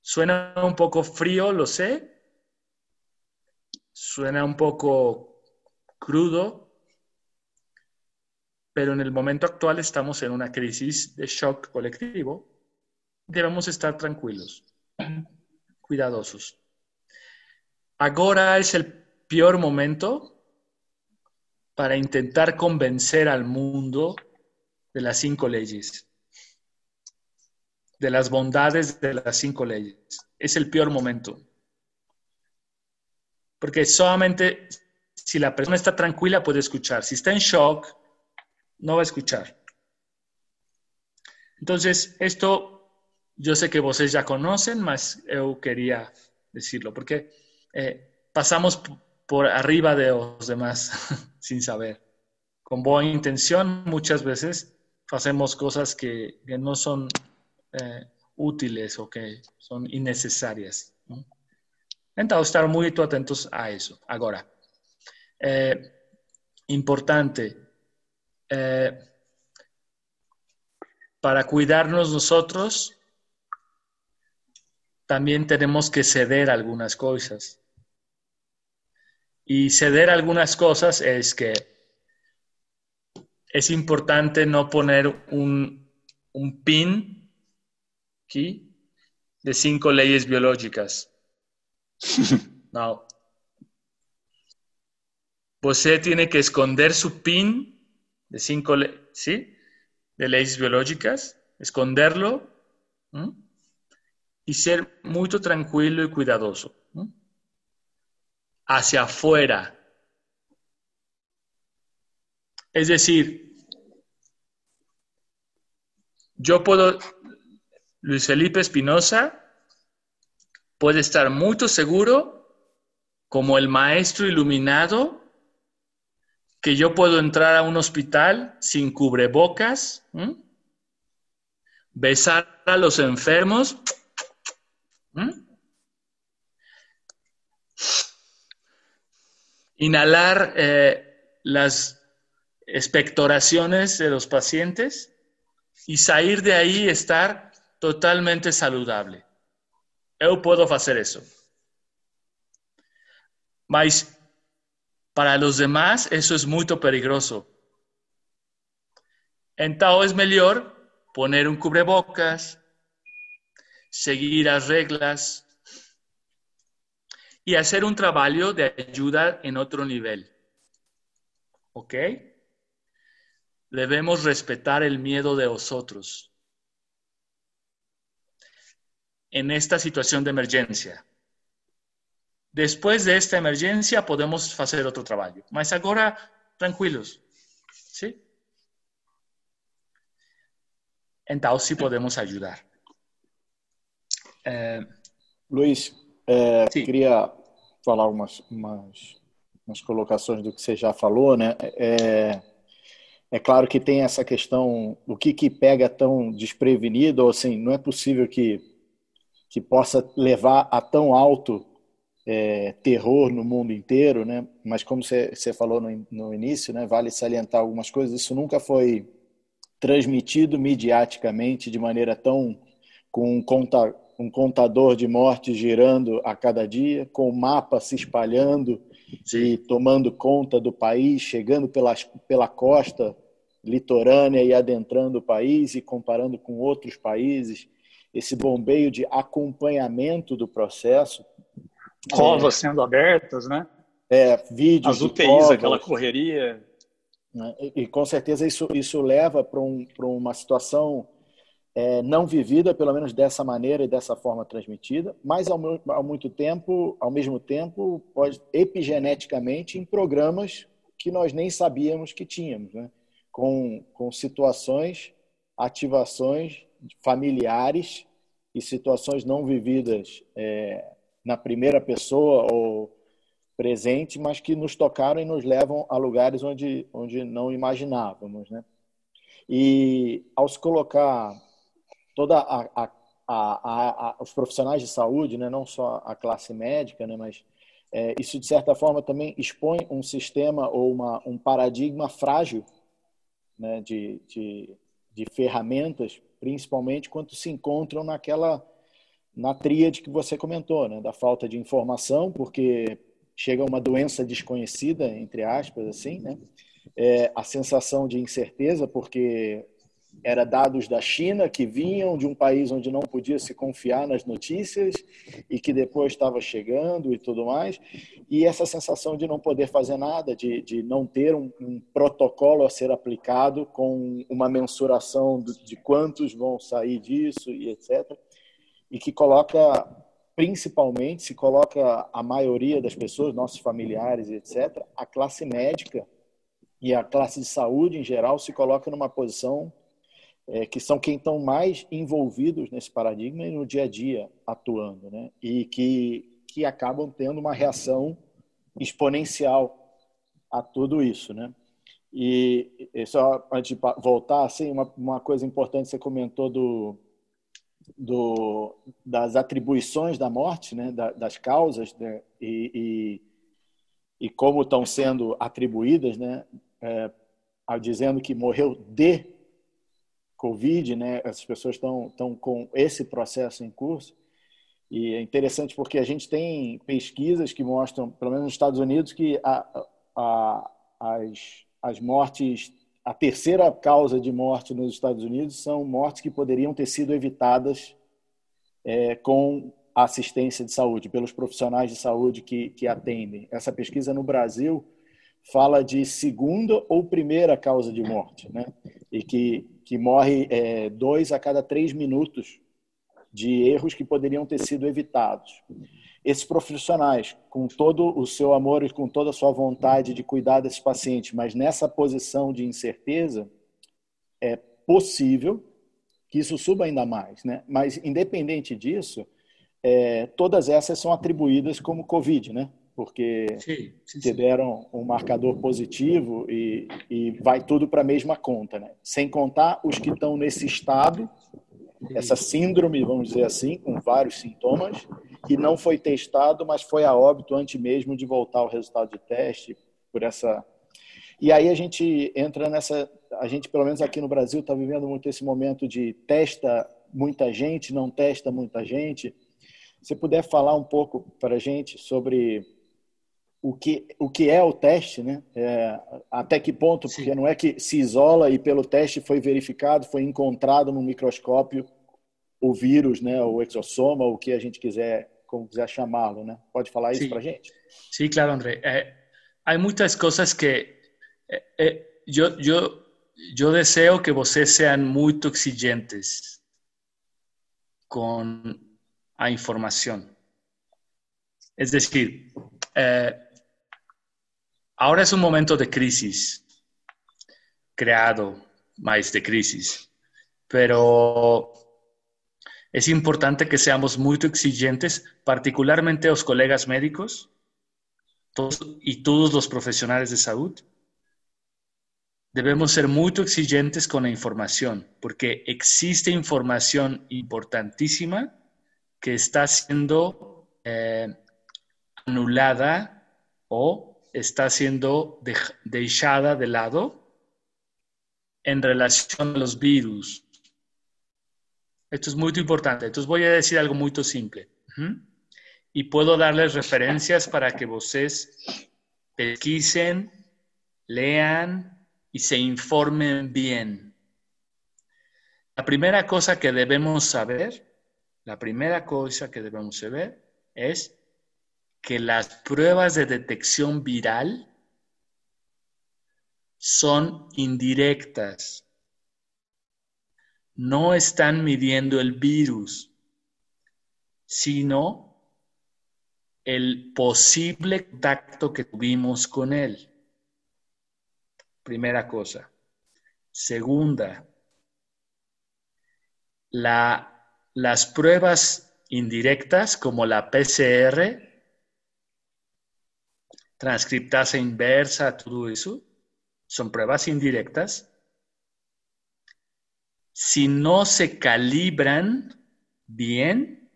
Suena un poco frío, lo sé. Suena un poco crudo, pero en el momento actual estamos en una crisis de shock colectivo. Debemos estar tranquilos, cuidadosos. Ahora es el peor momento para intentar convencer al mundo de las cinco leyes, de las bondades de las cinco leyes. Es el peor momento. Porque solamente si la persona está tranquila puede escuchar. Si está en shock, no va a escuchar. Entonces, esto yo sé que ustedes ya conocen, mas yo quería decirlo, porque eh, pasamos por arriba de los demás sin saber. Con buena intención muchas veces hacemos cosas que, no son eh, útiles o que son innecesarias. Entonces, estar muy atentos a eso. Ahora, eh, importante, para cuidarnos nosotros, también tenemos que ceder algunas cosas. Y ceder algunas cosas es que es importante no poner un, pin aquí de cinco leyes biológicas. no. Usted tiene que esconder su pin de cinco, ¿sí? De leyes biológicas, esconderlo y ser muy tranquilo y cuidadoso. Hacia afuera. Es decir, yo puedo, Luis Felipe Espinosa puede estar muy seguro como el maestro iluminado que yo puedo entrar a un hospital sin cubrebocas, besar a los enfermos. Inhalar eh, las expectoraciones de los pacientes y salir de ahí estar totalmente saludable. Yo puedo hacer eso. Mas Para los demás, eso es muy peligroso. Entonces es mejor poner un cubrebocas, seguir las reglas y hacer un trabajo de ayuda en otro nivel. ¿Ok? Debemos respetar el miedo de otros en esta situación de emergencia. Después de esta emergencia podemos hacer otro trabajo. Mas ahora, tranquilos. ¿Sí? Entonces sí podemos ayudar. É... Luiz, é, queria falar umas, umas, umas, colocações do que você já falou, né? É, é claro que tem essa questão, o que, que pega tão desprevenido, ou assim, não é possível que, que possa levar a tão alto é, terror no mundo inteiro, né? Mas como você, falou no, no início, né? Vale salientar algumas coisas, isso nunca foi transmitido mediaticamente de maneira tão com um, conta, um contador de mortes girando a cada dia, com o mapa se espalhando Sim. e tomando conta do país, chegando pela, pela costa litorânea e adentrando o país e comparando com outros países, esse bombeio de acompanhamento do processo. Covas é, sendo abertas, né? É, vídeos. As UTIs, aquela correria. Né? E, e, com certeza isso, isso leva para um, uma situação é, não vivida, pelo menos dessa maneira e dessa forma transmitida, mas ao, ao, muito tempo, ao mesmo tempo, pode epigeneticamente em programas que nós nem sabíamos que tínhamos, né? com, com situações, ativações familiares e situações não vividas é, na primeira pessoa ou presente, mas que nos tocaram e nos levam a lugares onde, onde não imaginávamos. Né? E ao se colocar toda a, a, a, os profissionais de saúde, né, não só a classe médica, né, mas é, isso de certa forma também expõe um sistema ou uma, um paradigma frágil né, de, de, de ferramentas, principalmente quando se encontram naquela na tríade que você comentou, né, da falta de informação, porque chega uma doença desconhecida, entre aspas, assim, né? É, a sensação de incerteza, porque era dados da China que vinham de um país onde não podia se confiar nas notícias e que depois estava chegando e tudo mais. E essa sensação de não poder fazer nada, de, de não ter um, um protocolo a ser aplicado com uma mensuração de, de quantos vão sair disso e etc. E que coloca principalmente se coloca a maioria das pessoas, nossos familiares, etc., a classe médica e a classe de saúde em geral se coloca numa posição é, que são quem estão mais envolvidos nesse paradigma e no dia a dia atuando, né? E que que acabam tendo uma reação exponencial a tudo isso, né? E, e só antes de voltar, assim, uma, uma coisa importante você comentou do do, das atribuições da morte, né, das causas né, e, e, e, como estão sendo atribuídas, né, é, dizendo que morreu de Covid, né, essas pessoas estão, estão com esse processo em curso. E é interessante porque a gente tem pesquisas que mostram, pelo menos nos Estados Unidos, que a, a, as, as mortes a terceira causa de morte nos Estados Unidos são mortes que poderiam ter sido evitadas é, com assistência de saúde, pelos profissionais de saúde que, que atendem. Essa pesquisa no Brasil fala de segunda ou primeira causa de morte, né? E que, que morre é, dois a cada três minutos de erros que poderiam ter sido evitados esses profissionais, com todo o seu amor e com toda a sua vontade de cuidar desses pacientes, mas nessa posição de incerteza, é possível que isso suba ainda mais. Né? Mas, independente disso, é, todas essas são atribuídas como Covid, né? Porque sim, sim, deram um marcador positivo e, e vai tudo para a mesma conta. Né? Sem contar os que estão nesse estado, essa síndrome, vamos dizer assim, com vários sintomas, que não foi testado, mas foi a óbito antes mesmo de voltar ao resultado de teste por essa. E aí a gente entra nessa, a gente pelo menos aqui no Brasil está vivendo muito esse momento de testa muita gente, não testa muita gente. Se puder falar um pouco para a gente sobre o que, o que é o teste, né? É, até que ponto, Sim. porque não é que se isola e pelo teste foi verificado, foi encontrado no microscópio o vírus, né? O exossoma, o que a gente quiser, como quiser chamá-lo, né? Pode falar isso para gente? Sim, claro, André. É, há muitas coisas que é, é, eu, eu, eu desejo que vocês sejam muito exigentes com a informação. Es decir, eh, ahora es un momento de crisis, creado más de crisis, pero es importante que seamos muy exigentes, particularmente los colegas médicos y todos los profesionales de salud. Debemos ser muy exigentes con la información, porque existe información importantísima que está siendo eh, anulada o está siendo dejada de lado en relación a los virus. Esto es muy importante. Entonces voy a decir algo muy simple. Y puedo darles referencias para que ustedes pesquisen, lean y se informen bien. La primera cosa que debemos saber, la primera cosa que debemos saber es que las pruebas de detección viral son indirectas. No están midiendo el virus, sino el posible contacto que tuvimos con él. Primera cosa. Segunda, las pruebas indirectas como la PCR transcriptasa inversa, todo eso, son pruebas indirectas. Si no se calibran bien,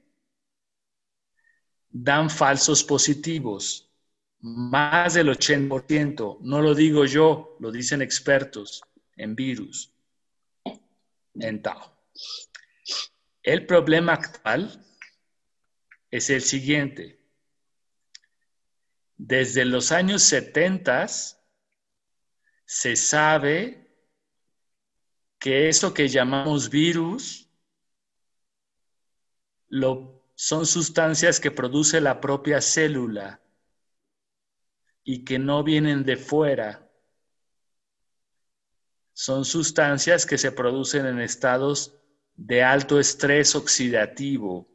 dan falsos positivos. Más del 80%, no lo digo yo, lo dicen expertos en virus, en El problema actual es el siguiente desde los años 70 se sabe que eso que llamamos virus son sustancias que produce la propia célula y que no vienen de fuera. Son sustancias que se producen en estados de alto estrés oxidativo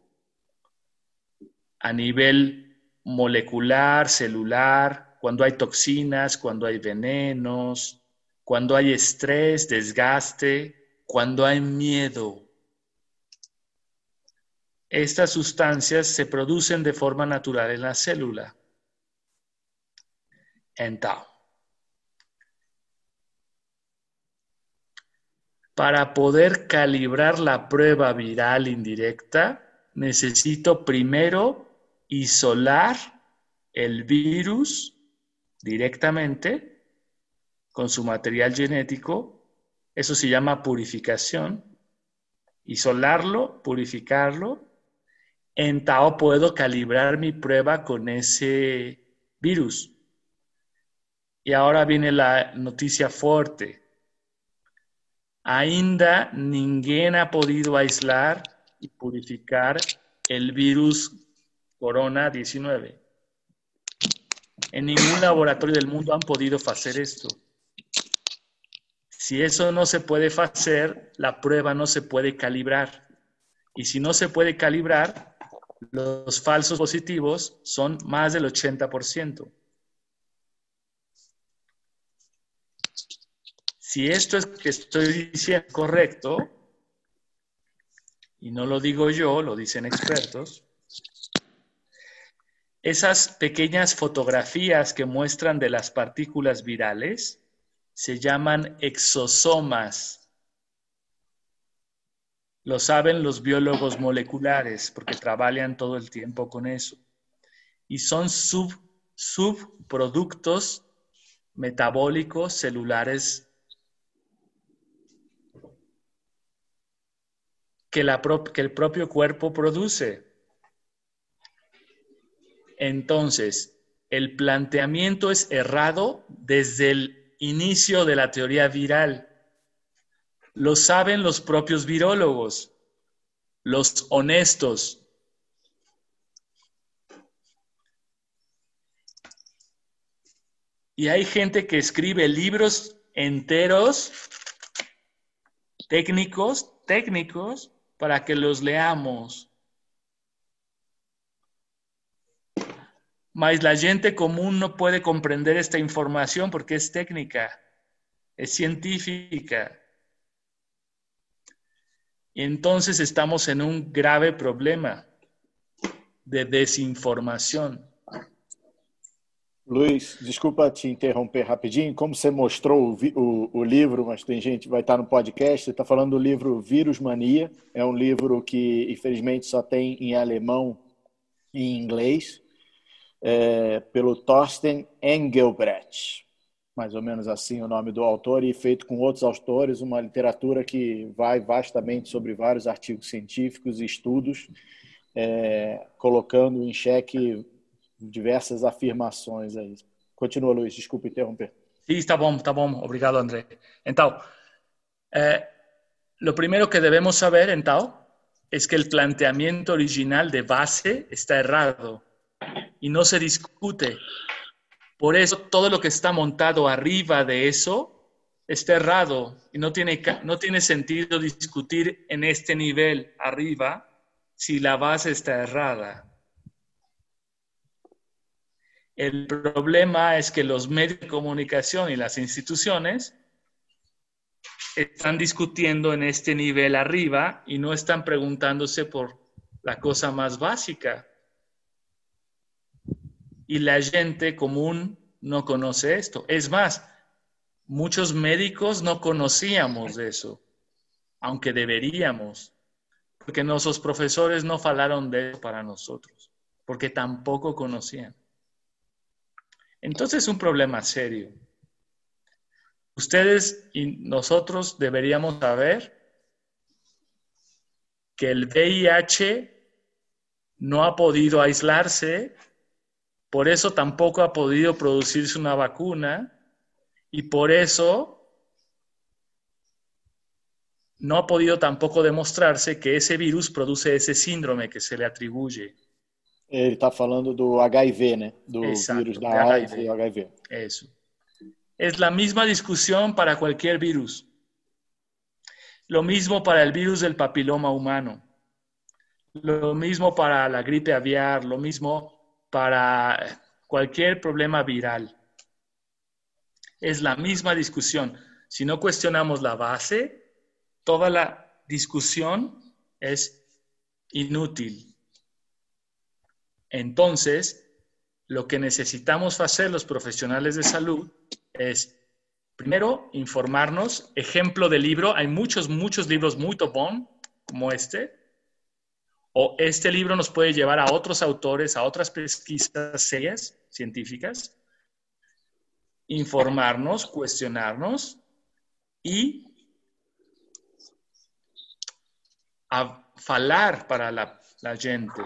a nivel molecular, celular, cuando hay toxinas, cuando hay venenos, cuando hay estrés, desgaste, cuando hay miedo. Estas sustancias se producen de forma natural en la célula. Entonces, para poder calibrar la prueba viral indirecta, necesito primero isolar el virus directamente con su material genético. Eso se llama purificación. Isolarlo, purificarlo. En Tao puedo calibrar mi prueba con ese virus. Y ahora viene la noticia fuerte. Ainda ninguém ha podido aislar y purificar el virus Corona 19. En ningún laboratorio del mundo han podido hacer esto. Si eso no se puede hacer, la prueba no se puede calibrar. Y si no se puede calibrar, los falsos positivos son más del 80%. Si esto es que estoy diciendo correcto, y no lo digo yo, lo dicen expertos, esas pequeñas fotografías que muestran de las partículas virales se llaman exosomas. Lo saben los biólogos moleculares porque trabajan todo el tiempo con eso. Y son subproductos metabólicos celulares que, que el propio cuerpo produce. Entonces, el planteamiento es errado desde el inicio de la teoría viral. Lo saben los propios virólogos, los honestos. Y hay gente que escribe libros enteros, técnicos, técnicos, para que los leamos. Mas la gente común no puede comprender esta información porque es técnica, es científica. Y entonces estamos en un grave problema de desinformação. Luiz, desculpa te interromper rapidinho. Como você mostrou o, o, o livro, mas tem gente vai estar no podcast, você está falando do livro Vírus Mania. É um livro que, infelizmente, só tem em alemão e em inglês, é, pelo Thorsten Engelbrecht. Mais ou menos assim o nome do autor, e feito com outros autores, uma literatura que vai vastamente sobre vários artigos científicos e estudos, é, colocando em xeque diversas afirmações aí. Continua, Luiz, desculpa interromper. Sí, está bom, está bom. Obrigado, André. Então, eh, lo primero que debemos saber, então, es que el planteamiento original de base está errado y no se discute. Por eso todo lo que está montado arriba de eso está errado y no tiene, no tiene sentido discutir en este nivel arriba si la base está errada. El problema es que los medios de comunicación y las instituciones están discutiendo en este nivel arriba y no están preguntándose por la cosa más básica. Y la gente común no conoce esto. Es más, muchos médicos no conocíamos eso, aunque deberíamos, porque nuestros profesores no falaron de eso para nosotros, porque tampoco conocían. Entonces es un problema serio. Ustedes y nosotros deberíamos saber que el VIH no ha podido aislarse, por eso tampoco ha podido producirse una vacuna y por eso no ha podido tampoco demostrarse que ese virus produce ese síndrome que se le atribuye. Ele está falando do HIV, né? Do Exacto, vírus da AIDS HIV. Eso. Es la misma discusión para cualquier virus. Lo mismo para el virus del papiloma humano. Lo mismo para la gripe aviar, lo mismo para cualquier problema viral. Es la misma discusión. Si no cuestionamos la base, toda la discusión es inútil. Entonces, lo que necesitamos hacer los profesionales de salud es, primero, informarnos. Ejemplo de libro, hay muchos, muchos libros muy topón como este. O este libro nos puede llevar a otros autores, a otras pesquisas serias, científicas. Informarnos, cuestionarnos y a falar para la, la gente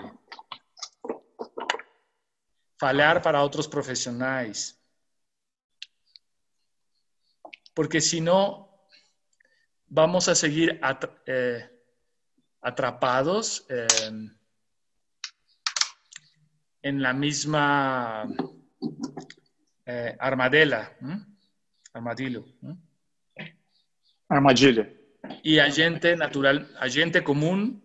falar para outros profissionais. Porque senão vamos a seguir eh, atrapados eh, en la misma eh, armadela, armadillo. Armadilha. Y a gente natural, a gente común,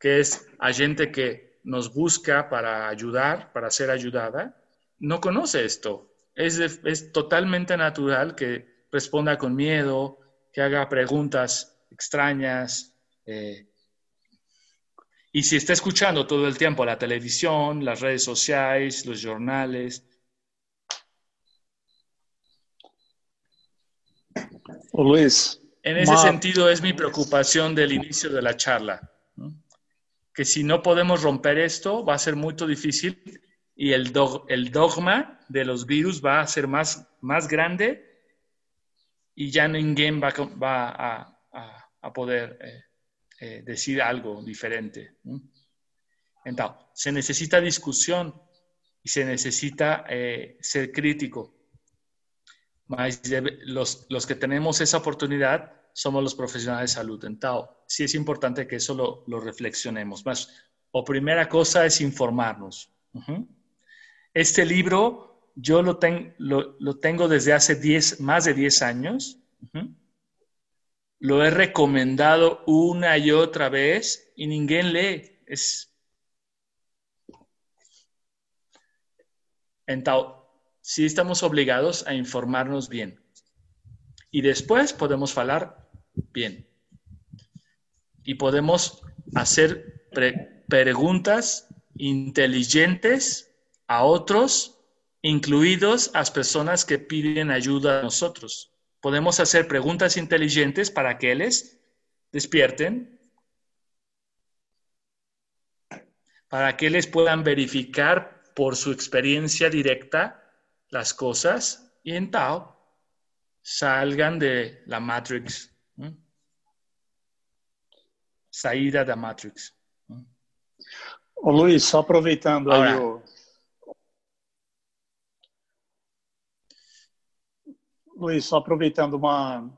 que es a gente que nos busca para ayudar, para ser ayudada, no conoce esto. Es, es totalmente natural que responda con miedo, que haga preguntas extrañas. Eh, y si está escuchando todo el tiempo la televisión, las redes sociales, los jornales. Luis. En ese sentido es mi preocupación del inicio de la charla que si no podemos romper esto va a ser muy difícil y el, el dogma de los virus va a ser más, más grande y ya ninguém va, va a, a, poder eh, eh, decir algo diferente. Entonces, se necesita discusión y se necesita eh, ser crítico. los, los que tenemos esa oportunidad somos los profesionales de salud. Entonces, sí es importante que eso lo, lo reflexionemos. Más, o primera cosa es informarnos. Este libro yo lo, lo, lo, tengo desde hace 10, más de 10 años. Lo he recomendado una y otra vez y ninguém lee. Es Entonces, sí estamos obligados a informarnos bien. Y después podemos hablar bien. Y podemos hacer preguntas inteligentes a otros, incluidos a las personas que piden ayuda a nosotros. Podemos hacer preguntas inteligentes para que les despierten, para que les puedan verificar por su experiencia directa las cosas y en tal salgan de la Matrix. Saída da Matrix. Ô Luiz, só aproveitando Ahora, aí o. Luiz, só aproveitando uma.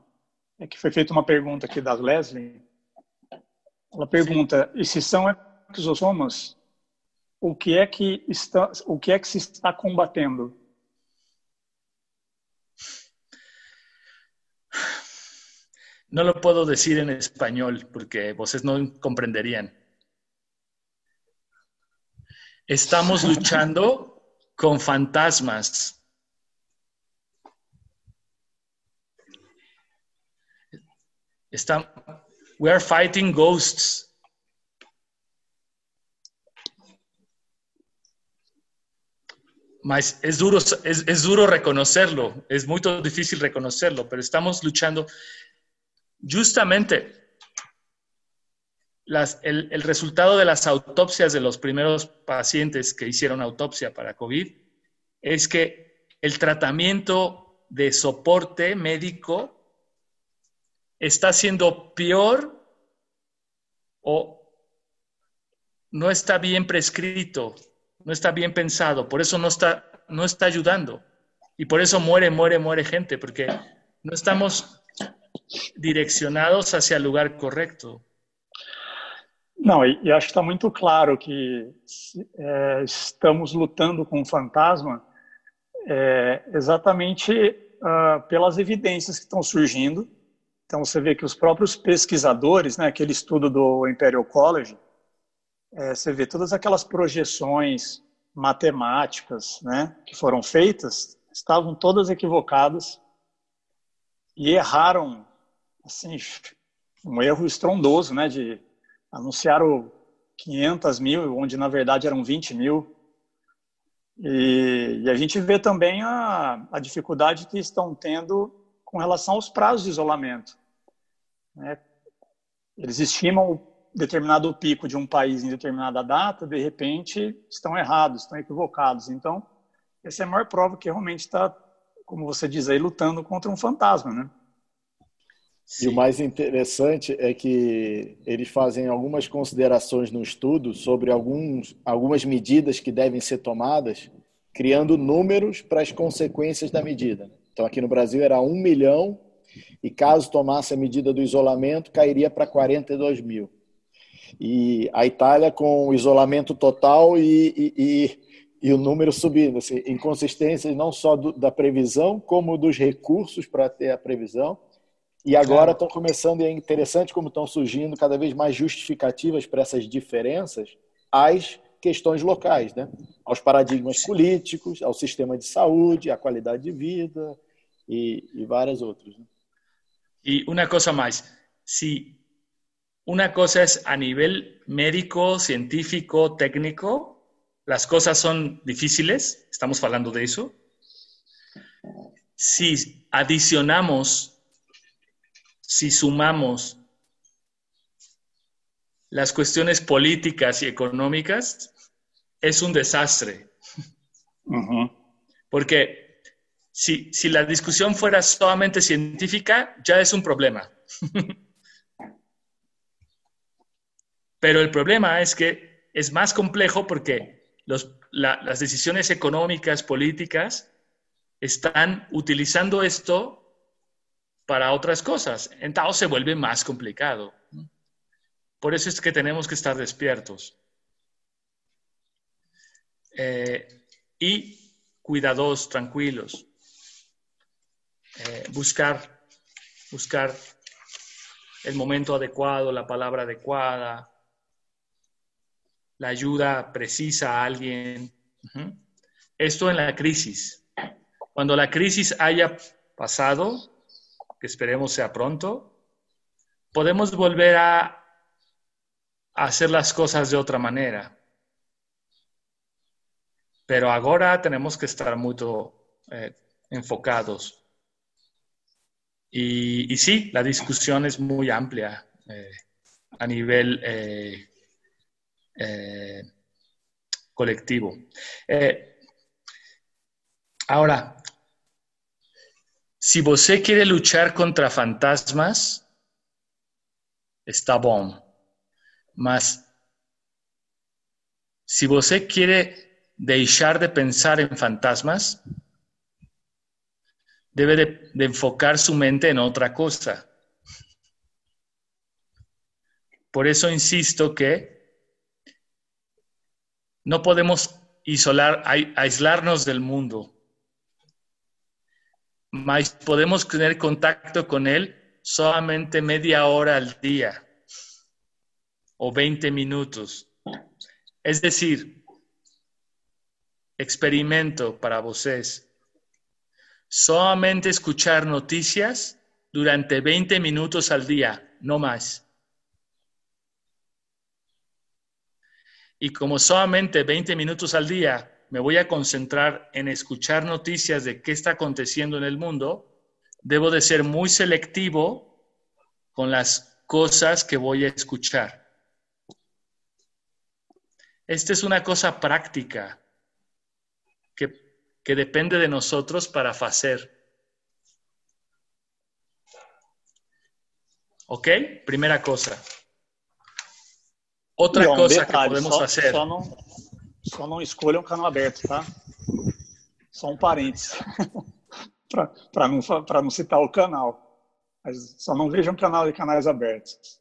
É que foi feita uma pergunta aqui da Leslie. Ela pergunta: Sim. e se são exossomos, o que é que está, o que é que se está combatendo? No lo puedo decir en español porque vocês no comprenderían. Estamos luchando con fantasmas. Está, we are fighting ghosts. Mas es duro, es, duro reconocerlo, es muy difícil reconocerlo, pero estamos luchando. Justamente, el, resultado de las autopsias de los primeros pacientes que hicieron autopsia para COVID es que el tratamiento de soporte médico está siendo peor o no está bien prescrito no está bien pensado, por eso no está, no está ayudando. Y por eso muere, muere, muere gente, porque no estamos direccionados hacia el lugar correcto. Não, e, e acho que está muito claro que é, estamos lutando com o fantasma é, exatamente uh, pelas evidências que estão surgindo. Então, você vê que os próprios pesquisadores, né, aquele estudo do Imperial College, é, você vê todas aquelas projeções matemáticas né, que foram feitas, estavam todas equivocadas e erraram, assim, um erro estrondoso, né, de anunciaram 500 mil, onde na verdade eram 20 mil. E, e a gente vê também a, a dificuldade que estão tendo com relação aos prazos de isolamento. Né? Eles estimam determinado pico de um país em determinada data, de repente estão errados, estão equivocados. Então, essa é a maior prova que realmente está, como você diz aí, lutando contra um fantasma, né? E o mais interessante é que eles fazem algumas considerações no estudo sobre alguns, algumas medidas que devem ser tomadas, criando números para as consequências da medida. Então, aqui no Brasil era um milhão, e caso tomasse a medida do isolamento, cairia para 42 mil e a Itália com isolamento total e, e, e, e o número subindo. Assim, inconsistências não só do, da previsão, como dos recursos para ter a previsão. E agora estão começando, e é interessante como estão surgindo cada vez mais justificativas para essas diferenças às questões locais, né? aos paradigmas políticos, ao sistema de saúde, à qualidade de vida e, e várias outras. Né? E uma coisa mais, se Una cosa es a nivel médico, científico, técnico, las cosas son difíciles, estamos hablando de eso. Si adicionamos, si sumamos las cuestiones políticas y económicas, es un desastre. Porque si, la discusión fuera solamente científica, ya es un problema. Pero el problema es que es más complejo porque las decisiones económicas, políticas, están utilizando esto para otras cosas. Entonces se vuelve más complicado. Por eso es que tenemos que estar despiertos. Eh, y cuidados, tranquilos. Eh, buscar, buscar el momento adecuado, la palabra adecuada, la ayuda precisa a alguien. Esto en la crisis. Cuando la crisis haya pasado, que esperemos sea pronto, podemos volver a, hacer las cosas de otra manera. Pero ahora tenemos que estar muy eh, enfocados y, sí, la discusión es muy amplia eh, a nivel eh, eh, colectivo. ahora, si usted quiere luchar contra fantasmas, está bom. Mas, si usted quiere dejar de pensar en fantasmas, debe de, enfocar su mente en otra cosa. Por eso insisto que no podemos isolar, aislarnos del mundo, mas podemos tener contacto con él solamente media hora al día o 20 minutos. Es decir, experimento para vosotros solamente escuchar noticias durante 20 minutos al día, no más. Y como solamente 20 minutos al día me voy a concentrar en escuchar noticias de qué está aconteciendo en el mundo, debo de ser muy selectivo con las cosas que voy a escuchar. Esta es una cosa práctica que depende de nosotros para hacer. Ok? Primera cosa. Outra Leon, coisa detalhe, que podemos só, fazer. Só não, só não escolha um canal aberto, tá? Só um parênteses. para não, não citar o canal. Mas só não veja um canal de canais abertos.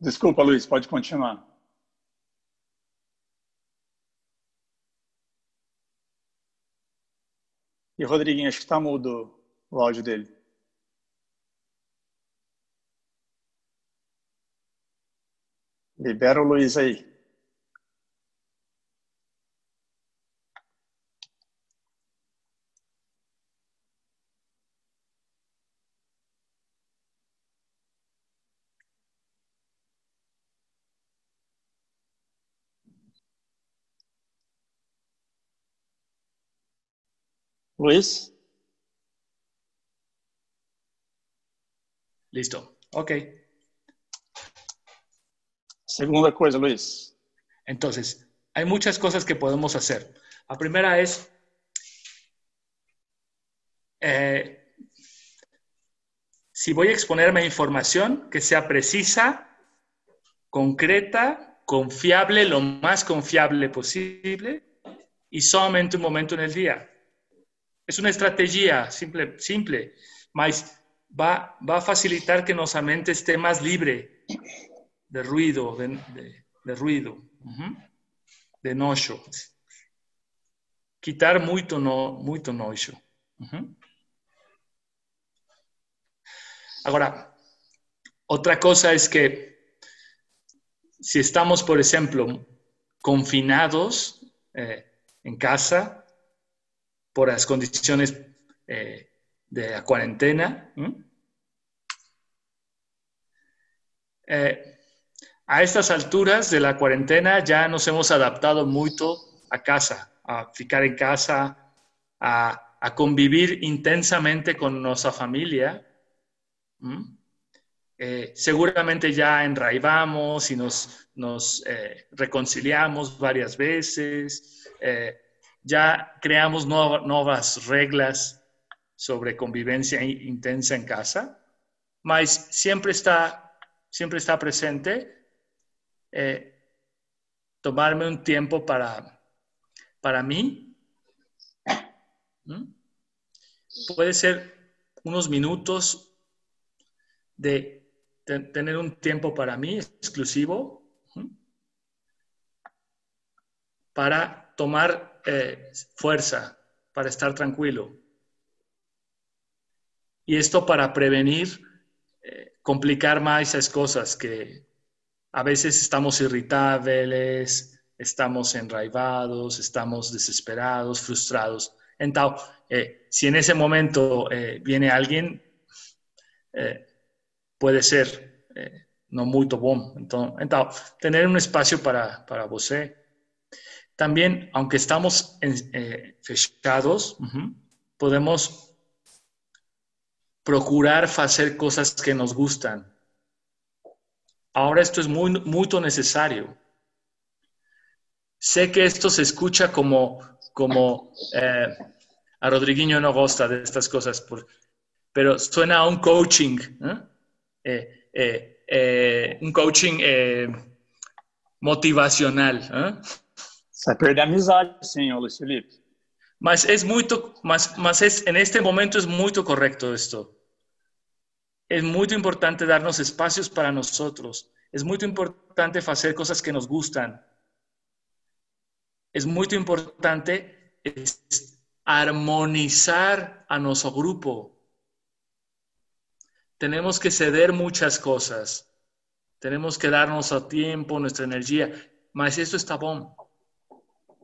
Desculpa, Luiz, pode continuar. E Rodriguinho, acho que está mudo o áudio dele. Libera o Luiz aí. Luis. Listo. Ok. Segunda cosa, Luis. Entonces, hay muchas cosas que podemos hacer. La primera es eh, si voy a exponerme a información que sea precisa, concreta, confiable, lo más confiable posible y solamente un momento en el día. Es una estrategia simple, simple, mas va, a facilitar que nuestra mente esté más libre de ruido, de, de, de nocho. Quitar mucho, no, muito nocho. Ahora, otra cosa es que si estamos, por ejemplo, confinados eh, en casa, por las condiciones eh, de la cuarentena. Eh, a estas alturas de la cuarentena ya nos hemos adaptado mucho a casa, a ficar en casa, a, convivir intensamente con nuestra familia. Eh, seguramente ya enraivamos y nos, nos reconciliamos varias veces ya creamos nuevas reglas sobre convivencia intensa en casa, mas siempre está, siempre está presente, eh, tomarme un tiempo para, para mí. Puede ser unos minutos de tener un tiempo para mí exclusivo para tomar eh, fuerza, para estar tranquilo. Y esto para prevenir eh, complicar más esas cosas que a veces estamos irritables, estamos enraivados, estamos desesperados, frustrados. Entonces, eh, si en ese momento viene alguien, puede ser no muy bom. Entonces, entonces, tener un espacio para, para También, aunque estamos fechados, podemos procurar hacer cosas que nos gustan. Ahora esto es muy, muy necesario. Sé que esto se escucha como, como eh, a Rodriguinho no gusta de estas cosas, pero suena a un coaching, eh, eh, un coaching motivacional. Se pierde amizade, señor Luis Felipe. Mas es muy, mas, mas es, en este momento es muy correcto esto. Es muy importante darnos espacios para nosotros. Es muy importante hacer cosas que nos gustan. Es muy importante armonizar a nuestro grupo. Tenemos que ceder muchas cosas. Tenemos que darnos a tiempo, nuestra energía. Mas esto está bueno.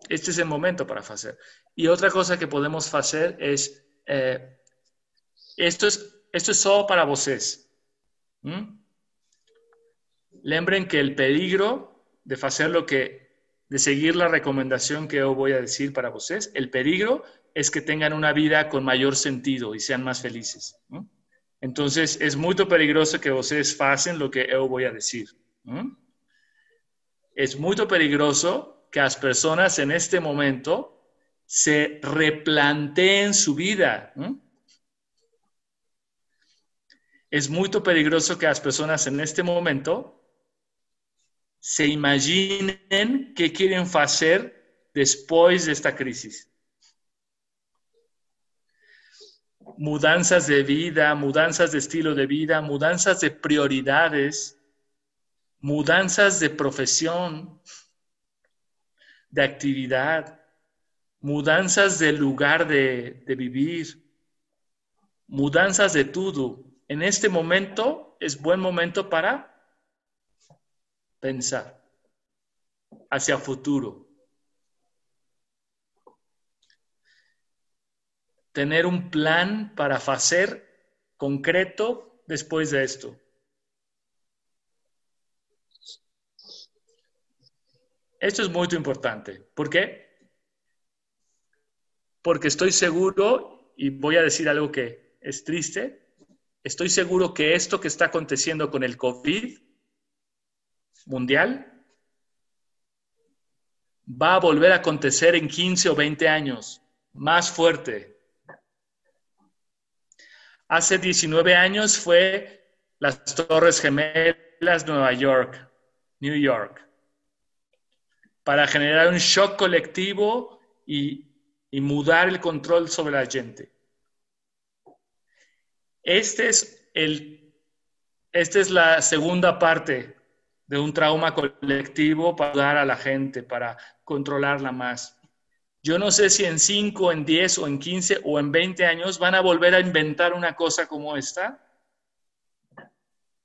Este es el momento para hacer. Y otra cosa que podemos hacer es, eh, esto es esto es solo para vosotros. ¿Mm? Lembren que el peligro de hacer lo que, de seguir la recomendación que yo voy a decir para vosotros, el peligro es que tengan una vida con mayor sentido y sean más felices. Entonces, es muy peligroso que ustedes hacen lo que yo voy a decir. Es muy peligroso que las personas en este momento se replanteen su vida es muy peligroso que las personas en este momento se imaginen qué quieren hacer después de esta crisis. Mudanzas de vida, mudanzas de estilo de vida, mudanzas de prioridades, mudanzas de profesión, de actividad, mudanzas de lugar de, de vivir, mudanzas de todo en este momento es buen momento para pensar hacia futuro. Tener un plan para hacer concreto después de esto. Esto es muy importante. ¿Por qué? Porque estoy seguro, y voy a decir algo que es triste, estoy seguro que esto que está aconteciendo con el COVID mundial va a volver a acontecer en 15 o 20 años, más fuerte. Hace 19 años fue las Torres Gemelas, Nueva York, New York, para generar un shock colectivo y, y mudar el control sobre la gente. Este es el, esta es la segunda parte de un trauma colectivo para ayudar a la gente, para controlarla más. Yo no sé si en 5, en 10 o en 15 o en 20 años van a volver a inventar una cosa como esta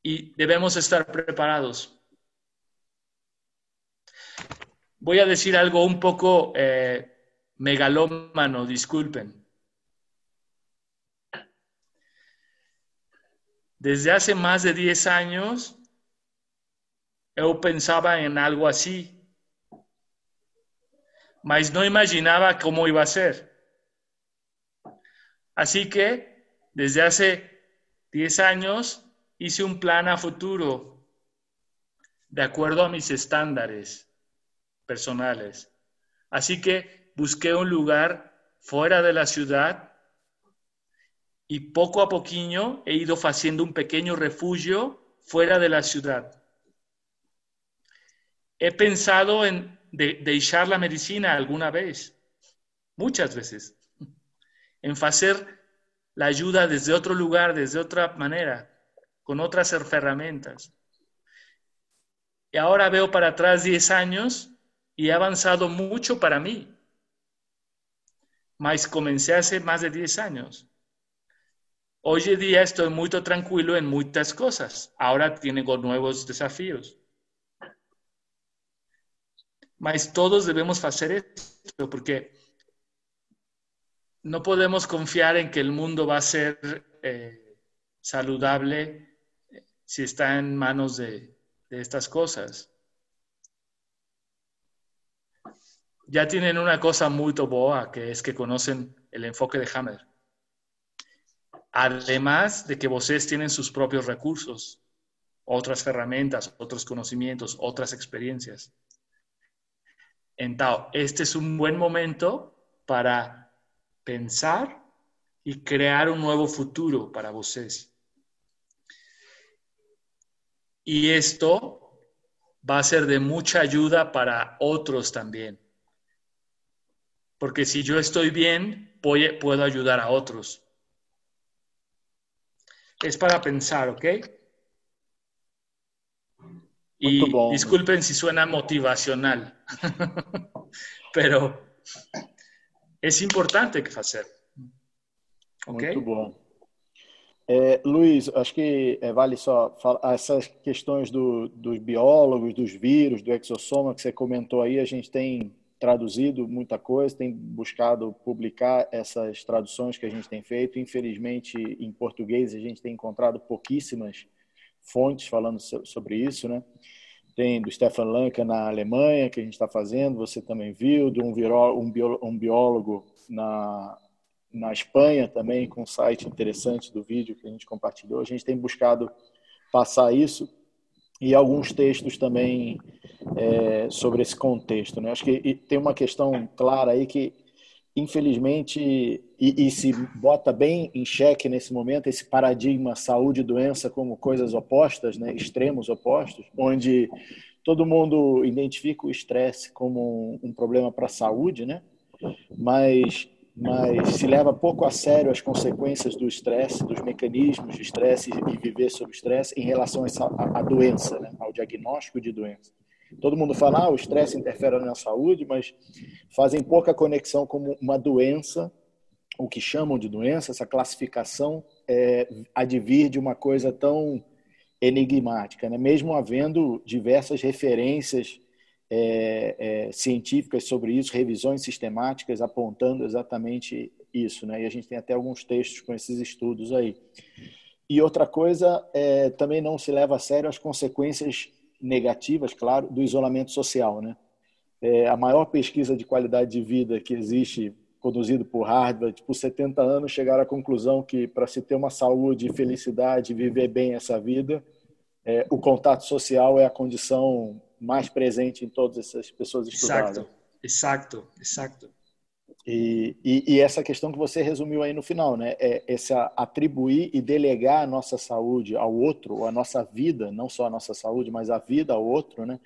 y debemos estar preparados. Voy a decir algo un poco eh, megalómano, disculpen. Desde hace más de 10 años, yo pensaba en algo así, mas no imaginaba cómo iba a ser. Así que desde hace 10 años hice un plan a futuro de acuerdo a mis estándares personales. Así que busqué un lugar fuera de la ciudad y poco a poquito he ido haciendo un pequeño refugio fuera de la ciudad. He pensado en dejar la medicina alguna vez, muchas veces, en hacer la ayuda desde otro lugar, desde otra manera, con otras herramientas. Y ahora veo para atrás 10 años y he avanzado mucho para mí. Mas comencé hace más de 10 años. Hoy en día estoy muy tranquilo en muchas cosas. Ahora tengo nuevos desafíos. Mas todos debemos hacer esto porque no podemos confiar en que el mundo va a ser eh, saludable eh, si está en manos de estas cosas. Ya tienen una cosa muy boa, que es que conocen el enfoque de Hammer. Además de que ustedes tienen sus propios recursos, otras herramientas, otros conocimientos, otras experiencias. Entonces, este es un buen momento para pensar y crear un nuevo futuro para ustedes. Y esto va a ser de mucha ayuda para otros también. Porque si yo estoy bien, puedo ayudar a otros. Es para pensar, ¿ok? Y disculpen si suena motivacional, pero es importante que hacer. Okay? Muito bom. É, Luiz, acho que é, vale só falar essas questões do, dos biólogos, dos vírus, do exossoma que você comentou aí, a gente tem traduzido muita coisa, tem buscado publicar essas traduções que a gente tem feito. Infelizmente, em português, a gente tem encontrado pouquíssimas fontes falando sobre isso, né? Tem do Stefan Lanka na Alemanha, que a gente está fazendo, você também viu, de um, um biólogo na, na Espanha também, com um site interessante do vídeo que a gente compartilhou. A gente tem buscado passar isso e alguns textos também é, sobre esse contexto. Né? Acho que tem uma questão clara aí que, infelizmente, e, e, se bota bem em xeque nesse momento esse paradigma saúde e doença como coisas opostas, né? extremos opostos, onde todo mundo identifica o estresse como um, um problema para a saúde, né? mas mas se leva pouco a sério as consequências do estresse, dos mecanismos de estresse e viver sob estresse em relação à doença, né? ao diagnóstico de doença. Todo mundo fala, ah, o estresse interfere na saúde, mas fazem pouca conexão com uma doença, o que chamam de doença, essa classificação é, advir de uma coisa tão enigmática, né? mesmo havendo diversas referências é, é, científicas sobre isso, revisões sistemáticas apontando exatamente isso, né? E a gente tem até alguns textos com esses estudos aí. E outra coisa, é, também não se leva a sério as consequências negativas, claro, do isolamento social, né? É, a maior pesquisa de qualidade de vida que existe, conduzido por Harvard, por 70 anos, chegaram à conclusão que para se ter uma saúde, felicidade, viver bem essa vida, é, o contato social é a condição mais presente em todas essas pessoas estudadas. Exato, exato, exato. E, e, e, essa questão que você resumiu aí no final, né? É esse atribuir e delegar a nossa saúde ao outro, ou a nossa vida, não só a nossa saúde, mas a vida ao outro, né?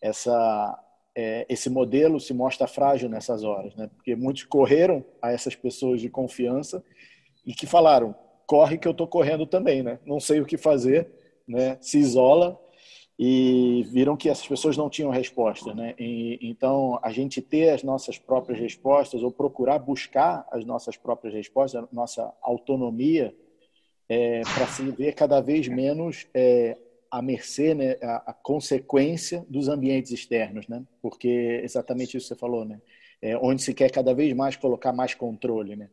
Essa, é, esse modelo se mostra frágil nessas horas, né? Porque muitos correram a essas pessoas de confiança e que falaram: corre que eu estou correndo também, né? Não sei o que fazer, né? Se isola e viram que essas pessoas não tinham resposta, né? E, então a gente ter as nossas próprias respostas ou procurar buscar as nossas próprias respostas, a nossa autonomia, é, para se ver cada vez menos é, à mercê, né, a, a, consequência dos ambientes externos, né? Porque exatamente isso que você falou, né? É, onde se quer cada vez mais colocar mais controle, né?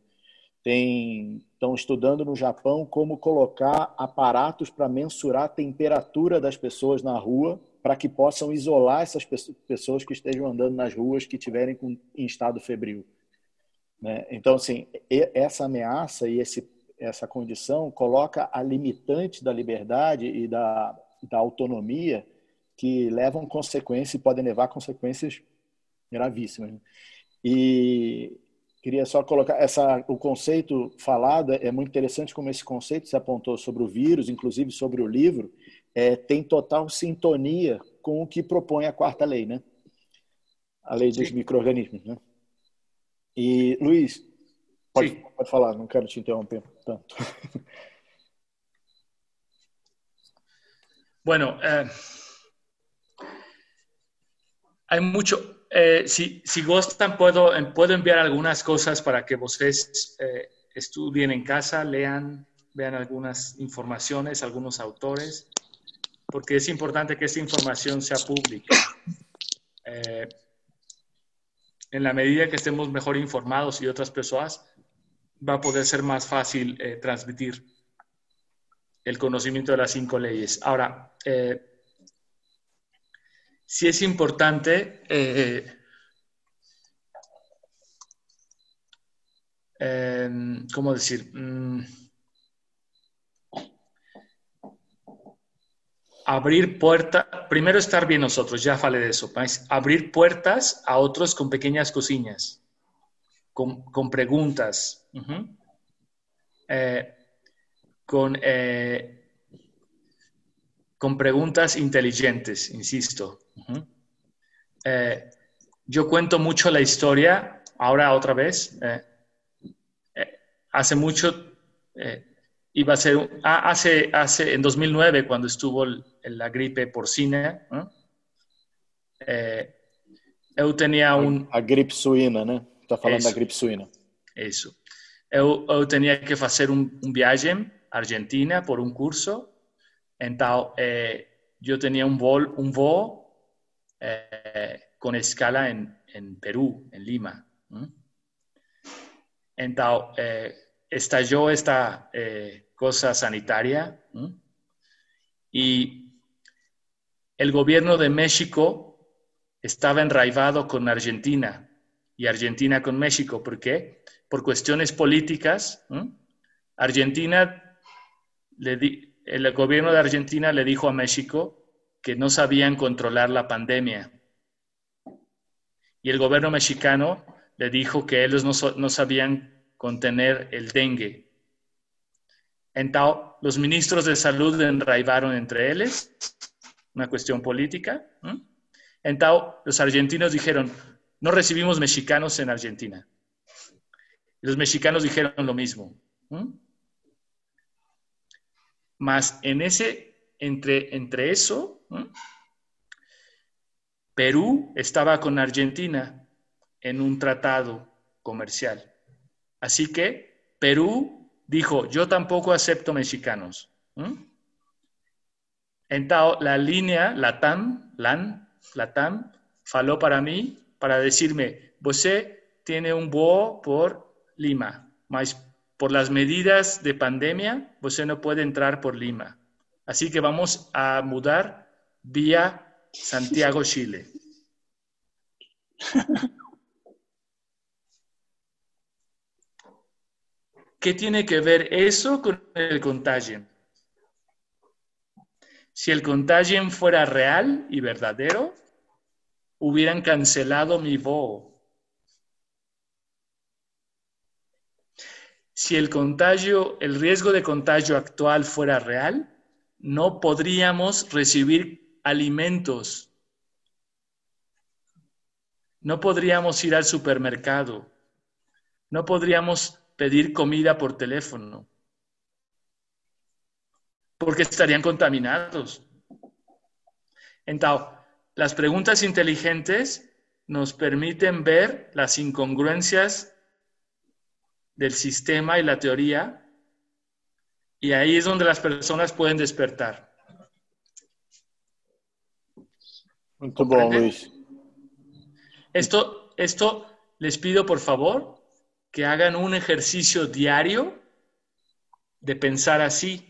Tem, estão estudando no Japão como colocar aparatos para mensurar a temperatura das pessoas na rua, para que possam isolar essas pessoas que estejam andando nas ruas que estiverem com, em estado febril. Né? Então, assim, essa ameaça e esse, essa condição coloca a limitante da liberdade e da, da autonomia que levam consequências e podem levar consequências gravíssimas. Né? E Queria só colocar essa o conceito falado é muito interessante como esse conceito se apontou sobre o vírus, inclusive sobre o livro, é, tem total sintonia com o que propõe a quarta lei, né? A lei dos micro-organismos, né? E, Luiz, pode, pode falar, não quero te interromper tanto. Bueno, eh, hay mucho, eh, si, si, gustan, puedo, puedo enviar algunas cosas para que ustedes eh, estudien en casa, lean, vean algunas informaciones, algunos autores, porque es importante que esta información sea pública. Eh, en la medida que estemos mejor informados y otras personas, va a poder ser más fácil eh, transmitir el conocimiento de las cinco leyes. Ahora, eh, si es importante eh, ¿cómo decir? Mm, abrir puertas, primero estar bien nosotros, ya falé de eso, abrir puertas a otros con pequeñas cocinas, con, preguntas, eh, con, eh, con preguntas inteligentes, insisto. Eh, yo cuento mucho la historia, ahora otra vez, hace mucho iba a ser, ah, hace, hace, en 2009, cuando estuvo la gripe porcina, eh, yo tenía un... A, gripe suina, ¿no? Está hablando de gripe suina. Eso. Yo, tenía que hacer un, un, viaje a Argentina por un curso, entonces eh, yo tenía un vol, un eh, con escala en, en, Perú, en Lima. Entonces, estalló esta cosa sanitaria. Y el gobierno de México estaba enraivado con Argentina y Argentina con México. ¿Por qué? Por cuestiones políticas. Argentina, le el gobierno de Argentina le dijo a México que no sabían controlar la pandemia. Y el gobierno mexicano le dijo que ellos no, sabían contener el dengue. Entonces, los ministros de salud enraivaron entre ellos, una cuestión política. Entonces, los argentinos dijeron, no recibimos mexicanos en Argentina. Los mexicanos dijeron lo mismo. Más en ese, entre, entre eso, Perú estaba con Argentina en un tratado comercial. Así que Perú dijo, yo tampoco acepto mexicanos. Entonces, la línea, la TAM, LAN, la TAM, faló para mí para decirme, usted tiene un vuelo por Lima, mas por las medidas de pandemia, usted no puede entrar por Lima. Así que vamos a mudar vía Santiago, Chile. ¿Qué tiene que ver eso con el contagio? Si el contagio fuera real y verdadero, hubieran cancelado mi voz. Si el contagio, el riesgo de contagio actual fuera real, no podríamos recibir alimentos. No podríamos ir al supermercado. No podríamos pedir comida por teléfono, porque estarían contaminados. Entonces, las preguntas inteligentes nos permiten ver las incongruencias del sistema y la teoría, y ahí es donde las personas pueden despertar. Esto, esto les pido por favor que hagan un ejercicio diario de pensar así.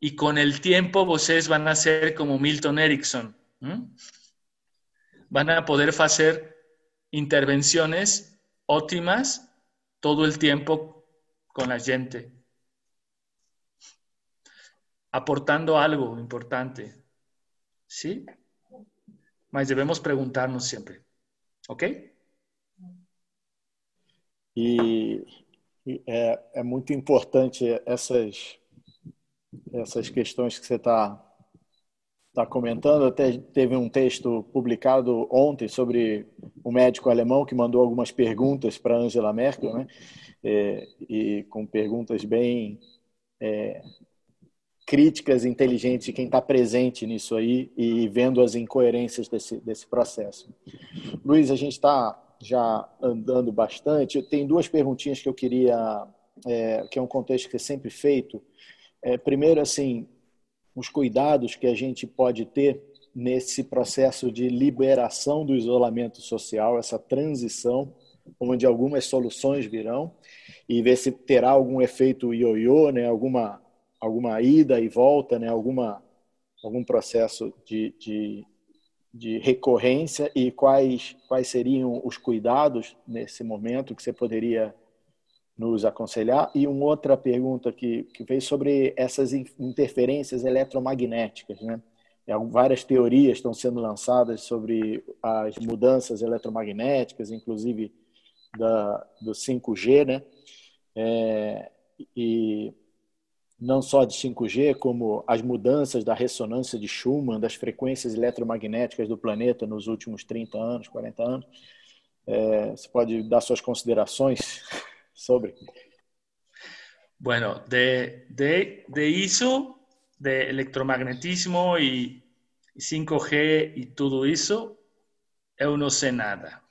Y con el tiempo ustedes van a ser como Milton Erickson. Van a poder hacer intervenciones óptimas todo el tiempo con la gente. Aportando algo importante. ¿Sí? Mas debemos preguntarnos siempre. ¿Ok? E é, é muito importante essas, essas questões que você está está comentando, até teve um texto publicado ontem sobre um médico alemão que mandou algumas perguntas para Angela Merkel, né? É, e com perguntas bem é, críticas inteligentes de quem está presente nisso aí e vendo as incoerências desse, desse processo. Luiz, a gente está já andando bastante. Tem duas perguntinhas que eu queria, é, que é um contexto que é sempre feito. É, primeiro, assim, os cuidados que a gente pode ter nesse processo de liberação do isolamento social, essa transição, onde algumas soluções virão, e ver se terá algum efeito ioiô, né? alguma, alguma ida e volta, né? alguma, algum processo de, de, de recorrência e quais, quais seriam os cuidados nesse momento que você poderia nos aconselhar. E uma outra pergunta que, que veio sobre essas interferências eletromagnéticas. Né? É, várias teorias estão sendo lançadas sobre as mudanças eletromagnéticas, inclusive da, do 5G, né? É, e não só de 5G, como as mudanças da ressonância de Schumann, das frequências eletromagnéticas do planeta nos últimos 30 anos, 40 anos. É, você pode dar suas considerações sobre? Bueno, de, de, de eso, de electromagnetismo y 5G y todo eso, yo no sé nada.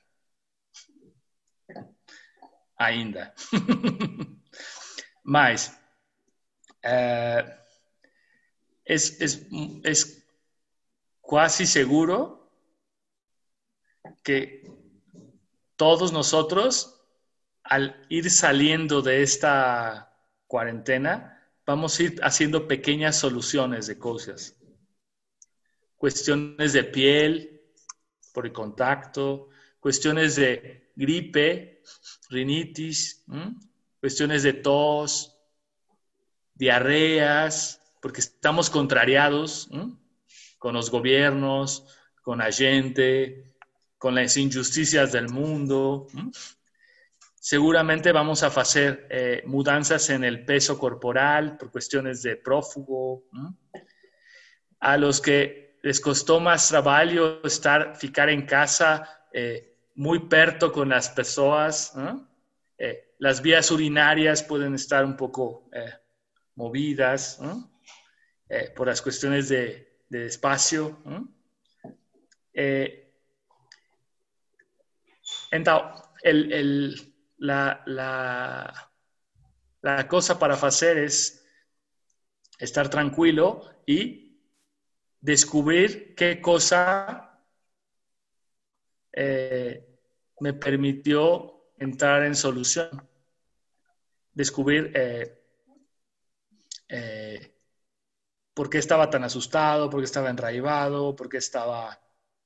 Ainda. Mas eh, es, es, es casi seguro que todos nosotros al ir saliendo de esta cuarentena, vamos a ir haciendo pequeñas soluciones de cosas. Cuestiones de piel por el contacto, cuestiones de gripe, rinitis, cuestiones de tos, diarreas, porque estamos contrariados con los gobiernos, con la gente, con las injusticias del mundo seguramente vamos a hacer eh, mudanzas en el peso corporal por cuestiones de prófugo. A los que les costó más trabajo estar, ficar en casa eh, muy perto con las personas, eh, las vías urinarias pueden estar un poco movidas por las cuestiones de, de espacio. entonces, el, el la, la, cosa para hacer es estar tranquilo y descubrir qué cosa eh, me permitió entrar en solución. Descubrir eh, eh, por qué estaba tan asustado, por qué estaba enraivado, por qué estaba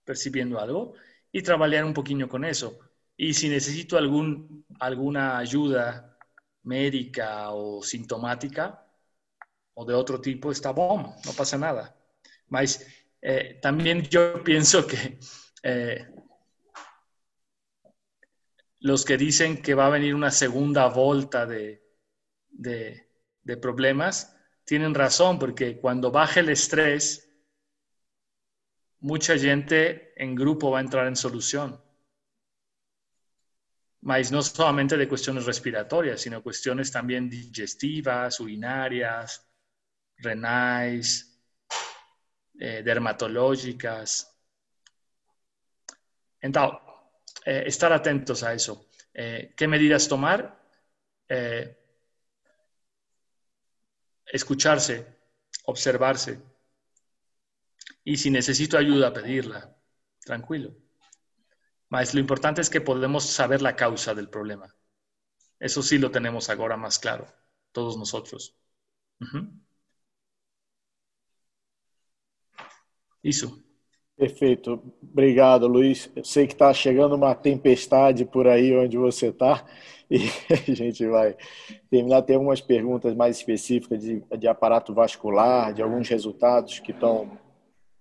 percibiendo algo y trabajar un poquito con eso. Y si necesito algún, alguna ayuda médica o sintomática o de otro tipo, está bueno, no pasa nada. Eh, también yo pienso que eh, los que dicen que va a venir una segunda vuelta de, de, de problemas, tienen razón, porque cuando baje el estrés, mucha gente en grupo va a entrar en solución mas no solamente de cuestiones respiratorias, sino cuestiones también digestivas, urinarias, renais, eh, dermatológicas. Entonces, eh, estar atentos a eso. Eh, ¿Qué medidas tomar? escucharse, observarse. Y si necesito ayuda, pedirla. Tranquilo. Mas lo importante es que podemos saber la causa del problema. Eso sí lo tenemos ahora más claro, todos nosotros. Isso. Perfeito. Obrigado, Luiz. Eu sei que está chegando uma tempestade por aí onde você está e a gente vai terminar. Tem algumas perguntas mais específicas de, de aparato vascular, de alguns resultados que estão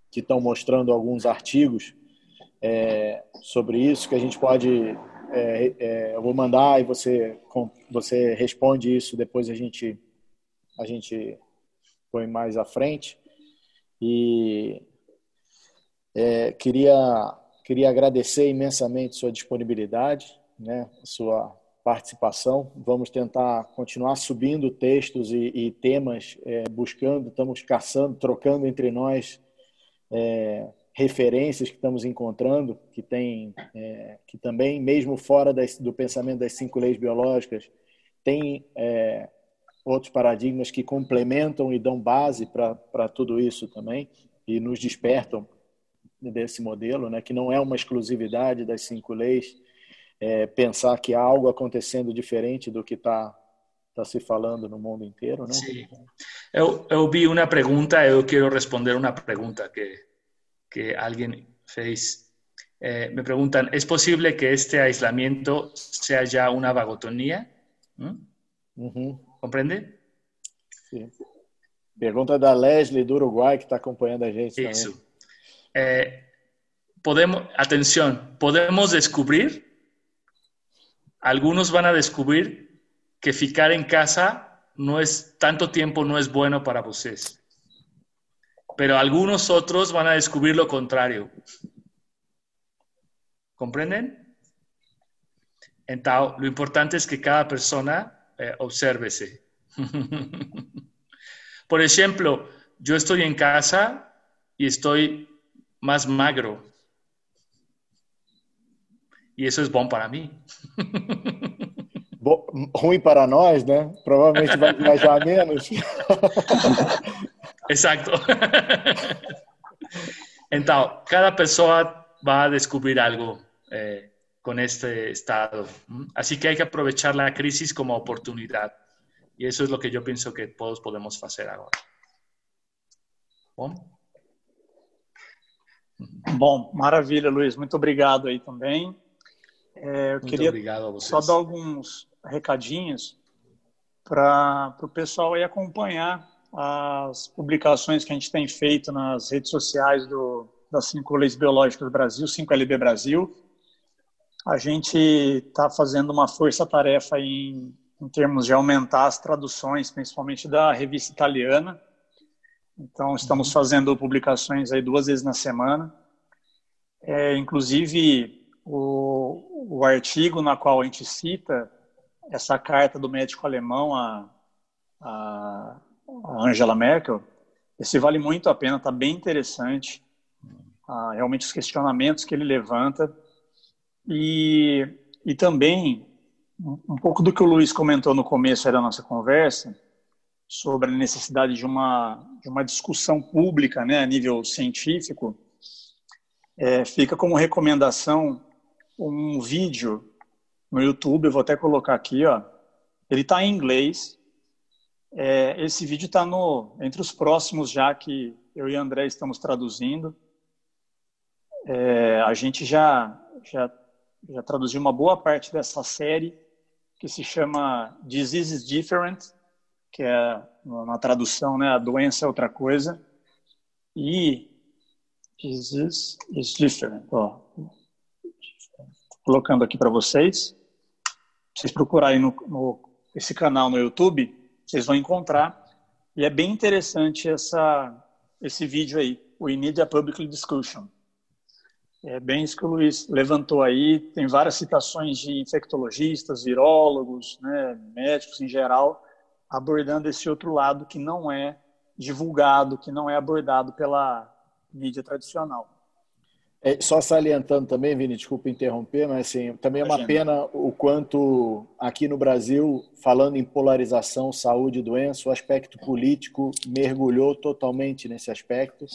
que estão mostrando alguns artigos é, sobre isso que a gente pode. É, é, eu vou mandar e você você responde isso depois a gente a gente põe mais à frente e É, queria, queria agradecer imensamente sua disponibilidade, né, sua participação. Vamos tentar continuar subindo textos e, e temas, é, buscando, estamos caçando, trocando entre nós é, referências que estamos encontrando, que tem, é, que também, mesmo fora das, do pensamento das cinco leis biológicas, tem é, outros paradigmas que complementam e dão base para tudo isso também e nos despertam desse modelo, né, que não é uma exclusividade das cinco leis, é, pensar que há algo acontecendo diferente do que está tá se falando no mundo inteiro, né? Eu vi uma pergunta, eu quero responder uma pergunta que, que alguém fez. Eh, me preguntan, ¿es posible que este aislamiento sea ya una vagotonía? ¿Mm? Uhum. ¿Comprende? Sim. Pergunta da Leslie do Uruguai, que está acompanhando a gente Eso. Eh, podemos, atención, podemos descubrir, algunos van a descubrir que ficar en casa no es tanto tiempo no es bueno para ustedes. Pero algunos otros van a descubrir lo contrario. ¿Comprenden? Entonces, lo importante es que cada persona eh, obsérvese. Por ejemplo, yo estoy en casa y estoy más magro. E isso é bom para mim. Bo ruim para nós, né? Provavelmente vai viajar menos. Exato. Então, cada pessoa vai descobrir algo eh, com este estado. Assim que hay que aprovechar la crisis como oportunidad. Y eso es lo que yo pienso que todos podemos hacer ahora. Bom? Bom, maravilha, Luiz. Muito obrigado aí também. É, eu Muito queria só dar alguns recadinhos para o pessoal aí acompanhar as publicações que a gente tem feito nas redes sociais do, das Cinco Leis Biológicas do Brasil, 5LB Brasil. A gente está fazendo uma força-tarefa em, em termos de aumentar as traduções, principalmente da revista italiana. Então, estamos uhum. fazendo publicações aí duas vezes na semana. É, inclusive, o, o artigo na qual a gente cita essa carta do médico alemão a, a Angela Merkel, esse vale muito a pena, está bem interessante. Ah, realmente os questionamentos que ele levanta. E, e também, um pouco do que o Luiz comentou no começo da nossa conversa, sobre a necessidade de uma, de uma discussão pública né, a nível científico, é, fica como recomendação um vídeo no YouTube, eu vou até colocar aqui, ó. Ele está em inglês. É, esse vídeo está entre os próximos já que eu e André estamos traduzindo. É, a gente já, já, já traduziu uma boa parte dessa série que se chama Disease is Different, que é na tradução, né, a doença é outra coisa. E Disease is Different. Ó, colocando aqui para vocês. Vocês procurarem no, no, esse canal no YouTube, vocês vão encontrar. E é bem interessante essa, esse vídeo aí, o Need Public Discussion. É bem isso que o Luiz levantou aí. Tem várias citações de infectologistas, virólogos, né, médicos em geral, abordando esse outro lado que não é divulgado, que não é abordado pela mídia tradicional. É, só salientando também, Vini, desculpa interromper, mas assim, também é uma pena o quanto aqui no Brasil, falando em polarização, saúde e doença, o aspecto político mergulhou totalmente nesse aspecto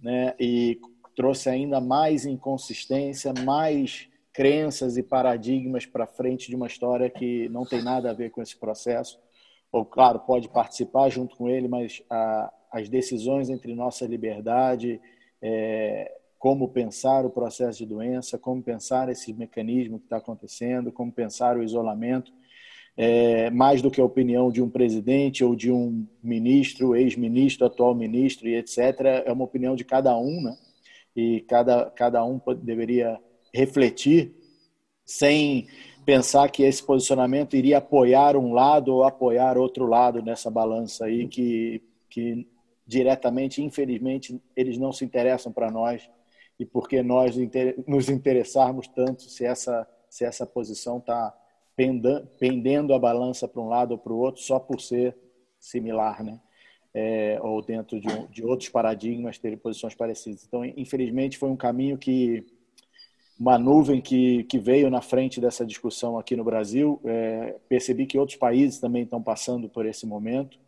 né, e trouxe ainda mais inconsistência, mais crenças e paradigmas para frente de uma história que não tem nada a ver com esse processo. Ou, claro, pode participar junto com ele, mas a, as decisões entre nossa liberdade, é, como pensar o processo de doença, como pensar esse mecanismo que está acontecendo, como pensar o isolamento, é, mais do que a opinião de um presidente ou de um ministro, ex-ministro, atual ministro e etc. É uma opinião de cada um, né? E cada, cada um deveria refletir sem pensar que esse posicionamento iria apoiar um lado ou apoiar outro lado nessa balança aí que, que diretamente, infelizmente, eles não se interessam para nós e por que nós nos interessarmos tanto se essa, se essa posição está pendendo a balança para um lado ou para o outro só por ser similar, né? É, ou dentro de, um, de outros paradigmas ter posições parecidas. Então, infelizmente, foi um caminho que uma nuvem que, que veio na frente dessa discussão aqui no Brasil. É, percebi que outros países também estão passando por esse momento.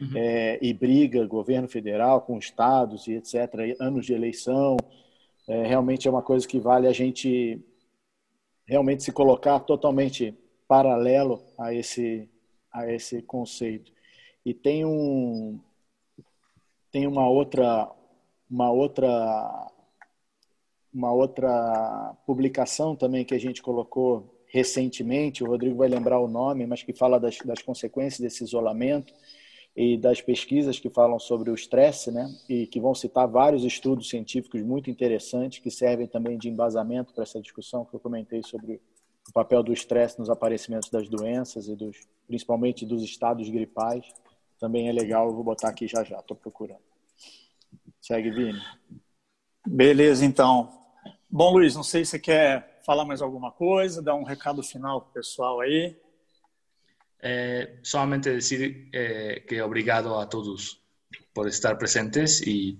Uhum. É, e briga, governo federal com estados e etc., anos de eleição. É, realmente é uma coisa que vale a gente realmente se colocar totalmente paralelo a esse, a esse conceito. E tem um tem uma outra uma outra uma outra publicação também que a gente colocou recentemente, o Rodrigo vai lembrar o nome, mas que fala das, das consequências desse isolamento e das pesquisas que falam sobre o estresse, né? E que vão citar vários estudos científicos muito interessantes que servem também de embasamento para essa discussão que eu comentei sobre o papel do estresse nos aparecimentos das doenças e dos, principalmente dos estados gripais. Também é legal, eu vou botar aqui já já, estou procurando. Segue, Vini. Beleza, então. Bom, Luiz, não sei se você quer falar mais alguma coisa, dar um recado final para o pessoal aí. É, solamente dizer é, que obrigado a todos por estar presentes e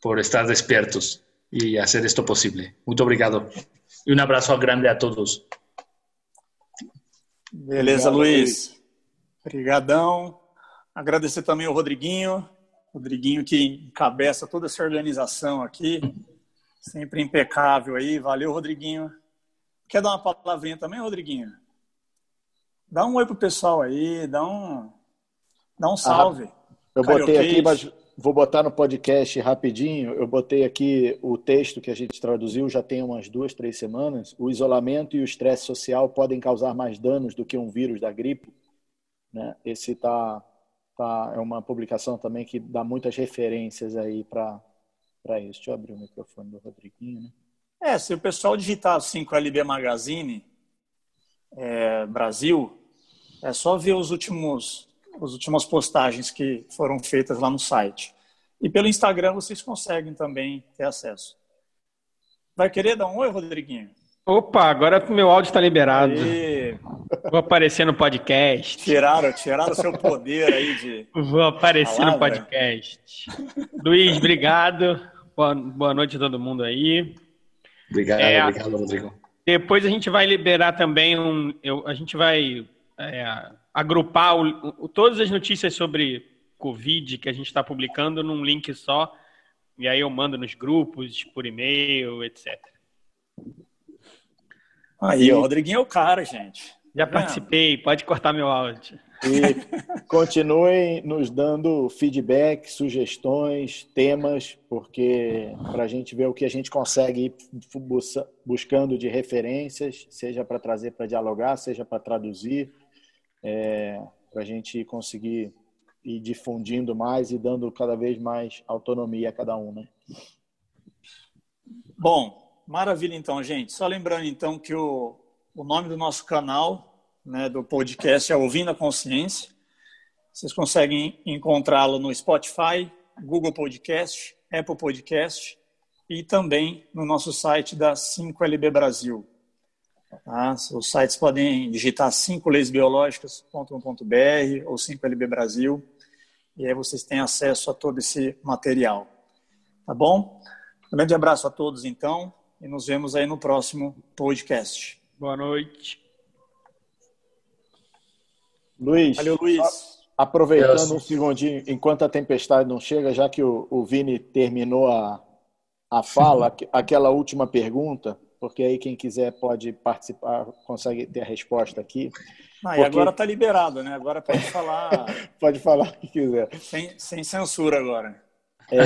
por estar despiertos e fazer isto possível. Muito obrigado. E um abraço grande a todos. Beleza, Obrigado, Luiz. Obrigadão. Agradecer também ao Rodriguinho, Rodriguinho que encabeça toda essa organização aqui. Sempre impecável aí. Valeu, Rodriguinho. Quer dar uma palavrinha também, Rodriguinho? Dá um oi pro pessoal aí, dá um, dá um salve. Ah, eu botei aqui, mas vou botar no podcast rapidinho. Eu botei aqui o texto que a gente traduziu já tem umas duas, três semanas. O isolamento e o estresse social podem causar mais danos do que um vírus da gripe. Né? Esse tá, tá, é uma publicação também que dá muitas referências aí para para isso. Deixa eu abrir o microfone do Rodriguinho. Né? É, se o pessoal digitar assim com a LB Magazine é, Brasil, é só ver os últimos, as últimas postagens que foram feitas lá no site. E pelo Instagram vocês conseguem também ter acesso. Vai querer dar um oi, Rodriguinho? Opa, agora o meu áudio está liberado. Aê. Vou aparecer no podcast. Tiraram, tiraram o seu poder aí de. Vou aparecer palavra. no podcast. Luiz, obrigado. Boa, boa noite a todo mundo aí. Obrigado, é, obrigado, Rodrigo. Depois a gente vai liberar também um. Eu, a gente vai é, agrupar o, o, todas as notícias sobre Covid que a gente está publicando num link só. E aí eu mando nos grupos, por e-mail, etc. Aí, o Rodriguinho é o cara, gente. Já participei, pode cortar meu áudio. E continuem nos dando feedback, sugestões, temas, porque para a gente ver o que a gente consegue ir buscando de referências, seja para trazer para dialogar, seja para traduzir, é, para a gente conseguir ir difundindo mais e dando cada vez mais autonomia a cada um, né? Bom, maravilha então, gente. Só lembrando então que o, o nome do nosso canal né, do podcast é Ouvindo a Consciência. Vocês conseguem encontrá-lo no Spotify, Google Podcast, Apple Podcast e também no nosso site da 5LB Brasil. Tá? Os sites podem digitar 5leisbiológicas.com.br ou 5LB Brasil e aí vocês têm acesso a todo esse material. Tá bom? Um grande abraço a todos então e nos vemos aí no próximo podcast. Boa noite. Luiz, Valeu, Luiz. aproveitando um segundinho, enquanto a tempestade não chega, já que o, o Vini terminou a, a fala, aquela última pergunta, porque aí quem quiser pode participar, consegue ter a resposta aqui. Ah, porque... e agora está liberado, né? Agora pode falar. pode falar o que quiser. Sem, sem censura agora. É...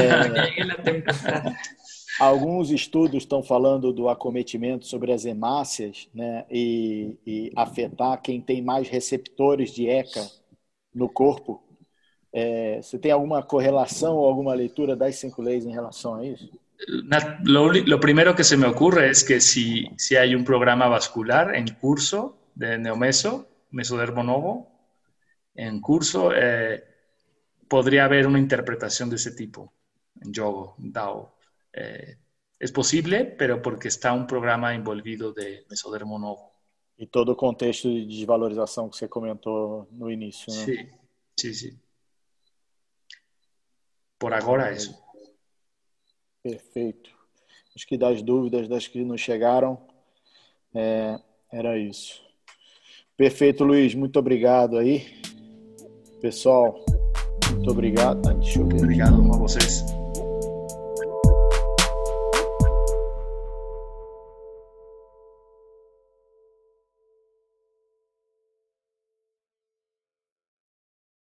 Alguns estudos estão falando do acometimento sobre as hemácias né, e, e afetar quem tem mais receptores de ECA no corpo. É, você tem alguma correlação ou alguma leitura das cinco leis em relação a isso? Lo, lo primero que se me ocurre es que si, si hay un programa vascular en curso de neomeso, mesodermo novo, en curso, eh, podría haber una interpretación de ese tipo en yoga, Dao. Eh, es posible, pero porque está un programa envolvido de mesodermo novo. E todo o contexto de desvalorização que você comentou no início, né? Sí, sí, sí. Por agora eso. Perfeito. Acho que das dúvidas, das que não chegaram, é, era isso. Perfeito, Luiz. Muito obrigado aí. Pessoal, muito obrigado. Ah, deixa eu ver. Obrigado a vocês.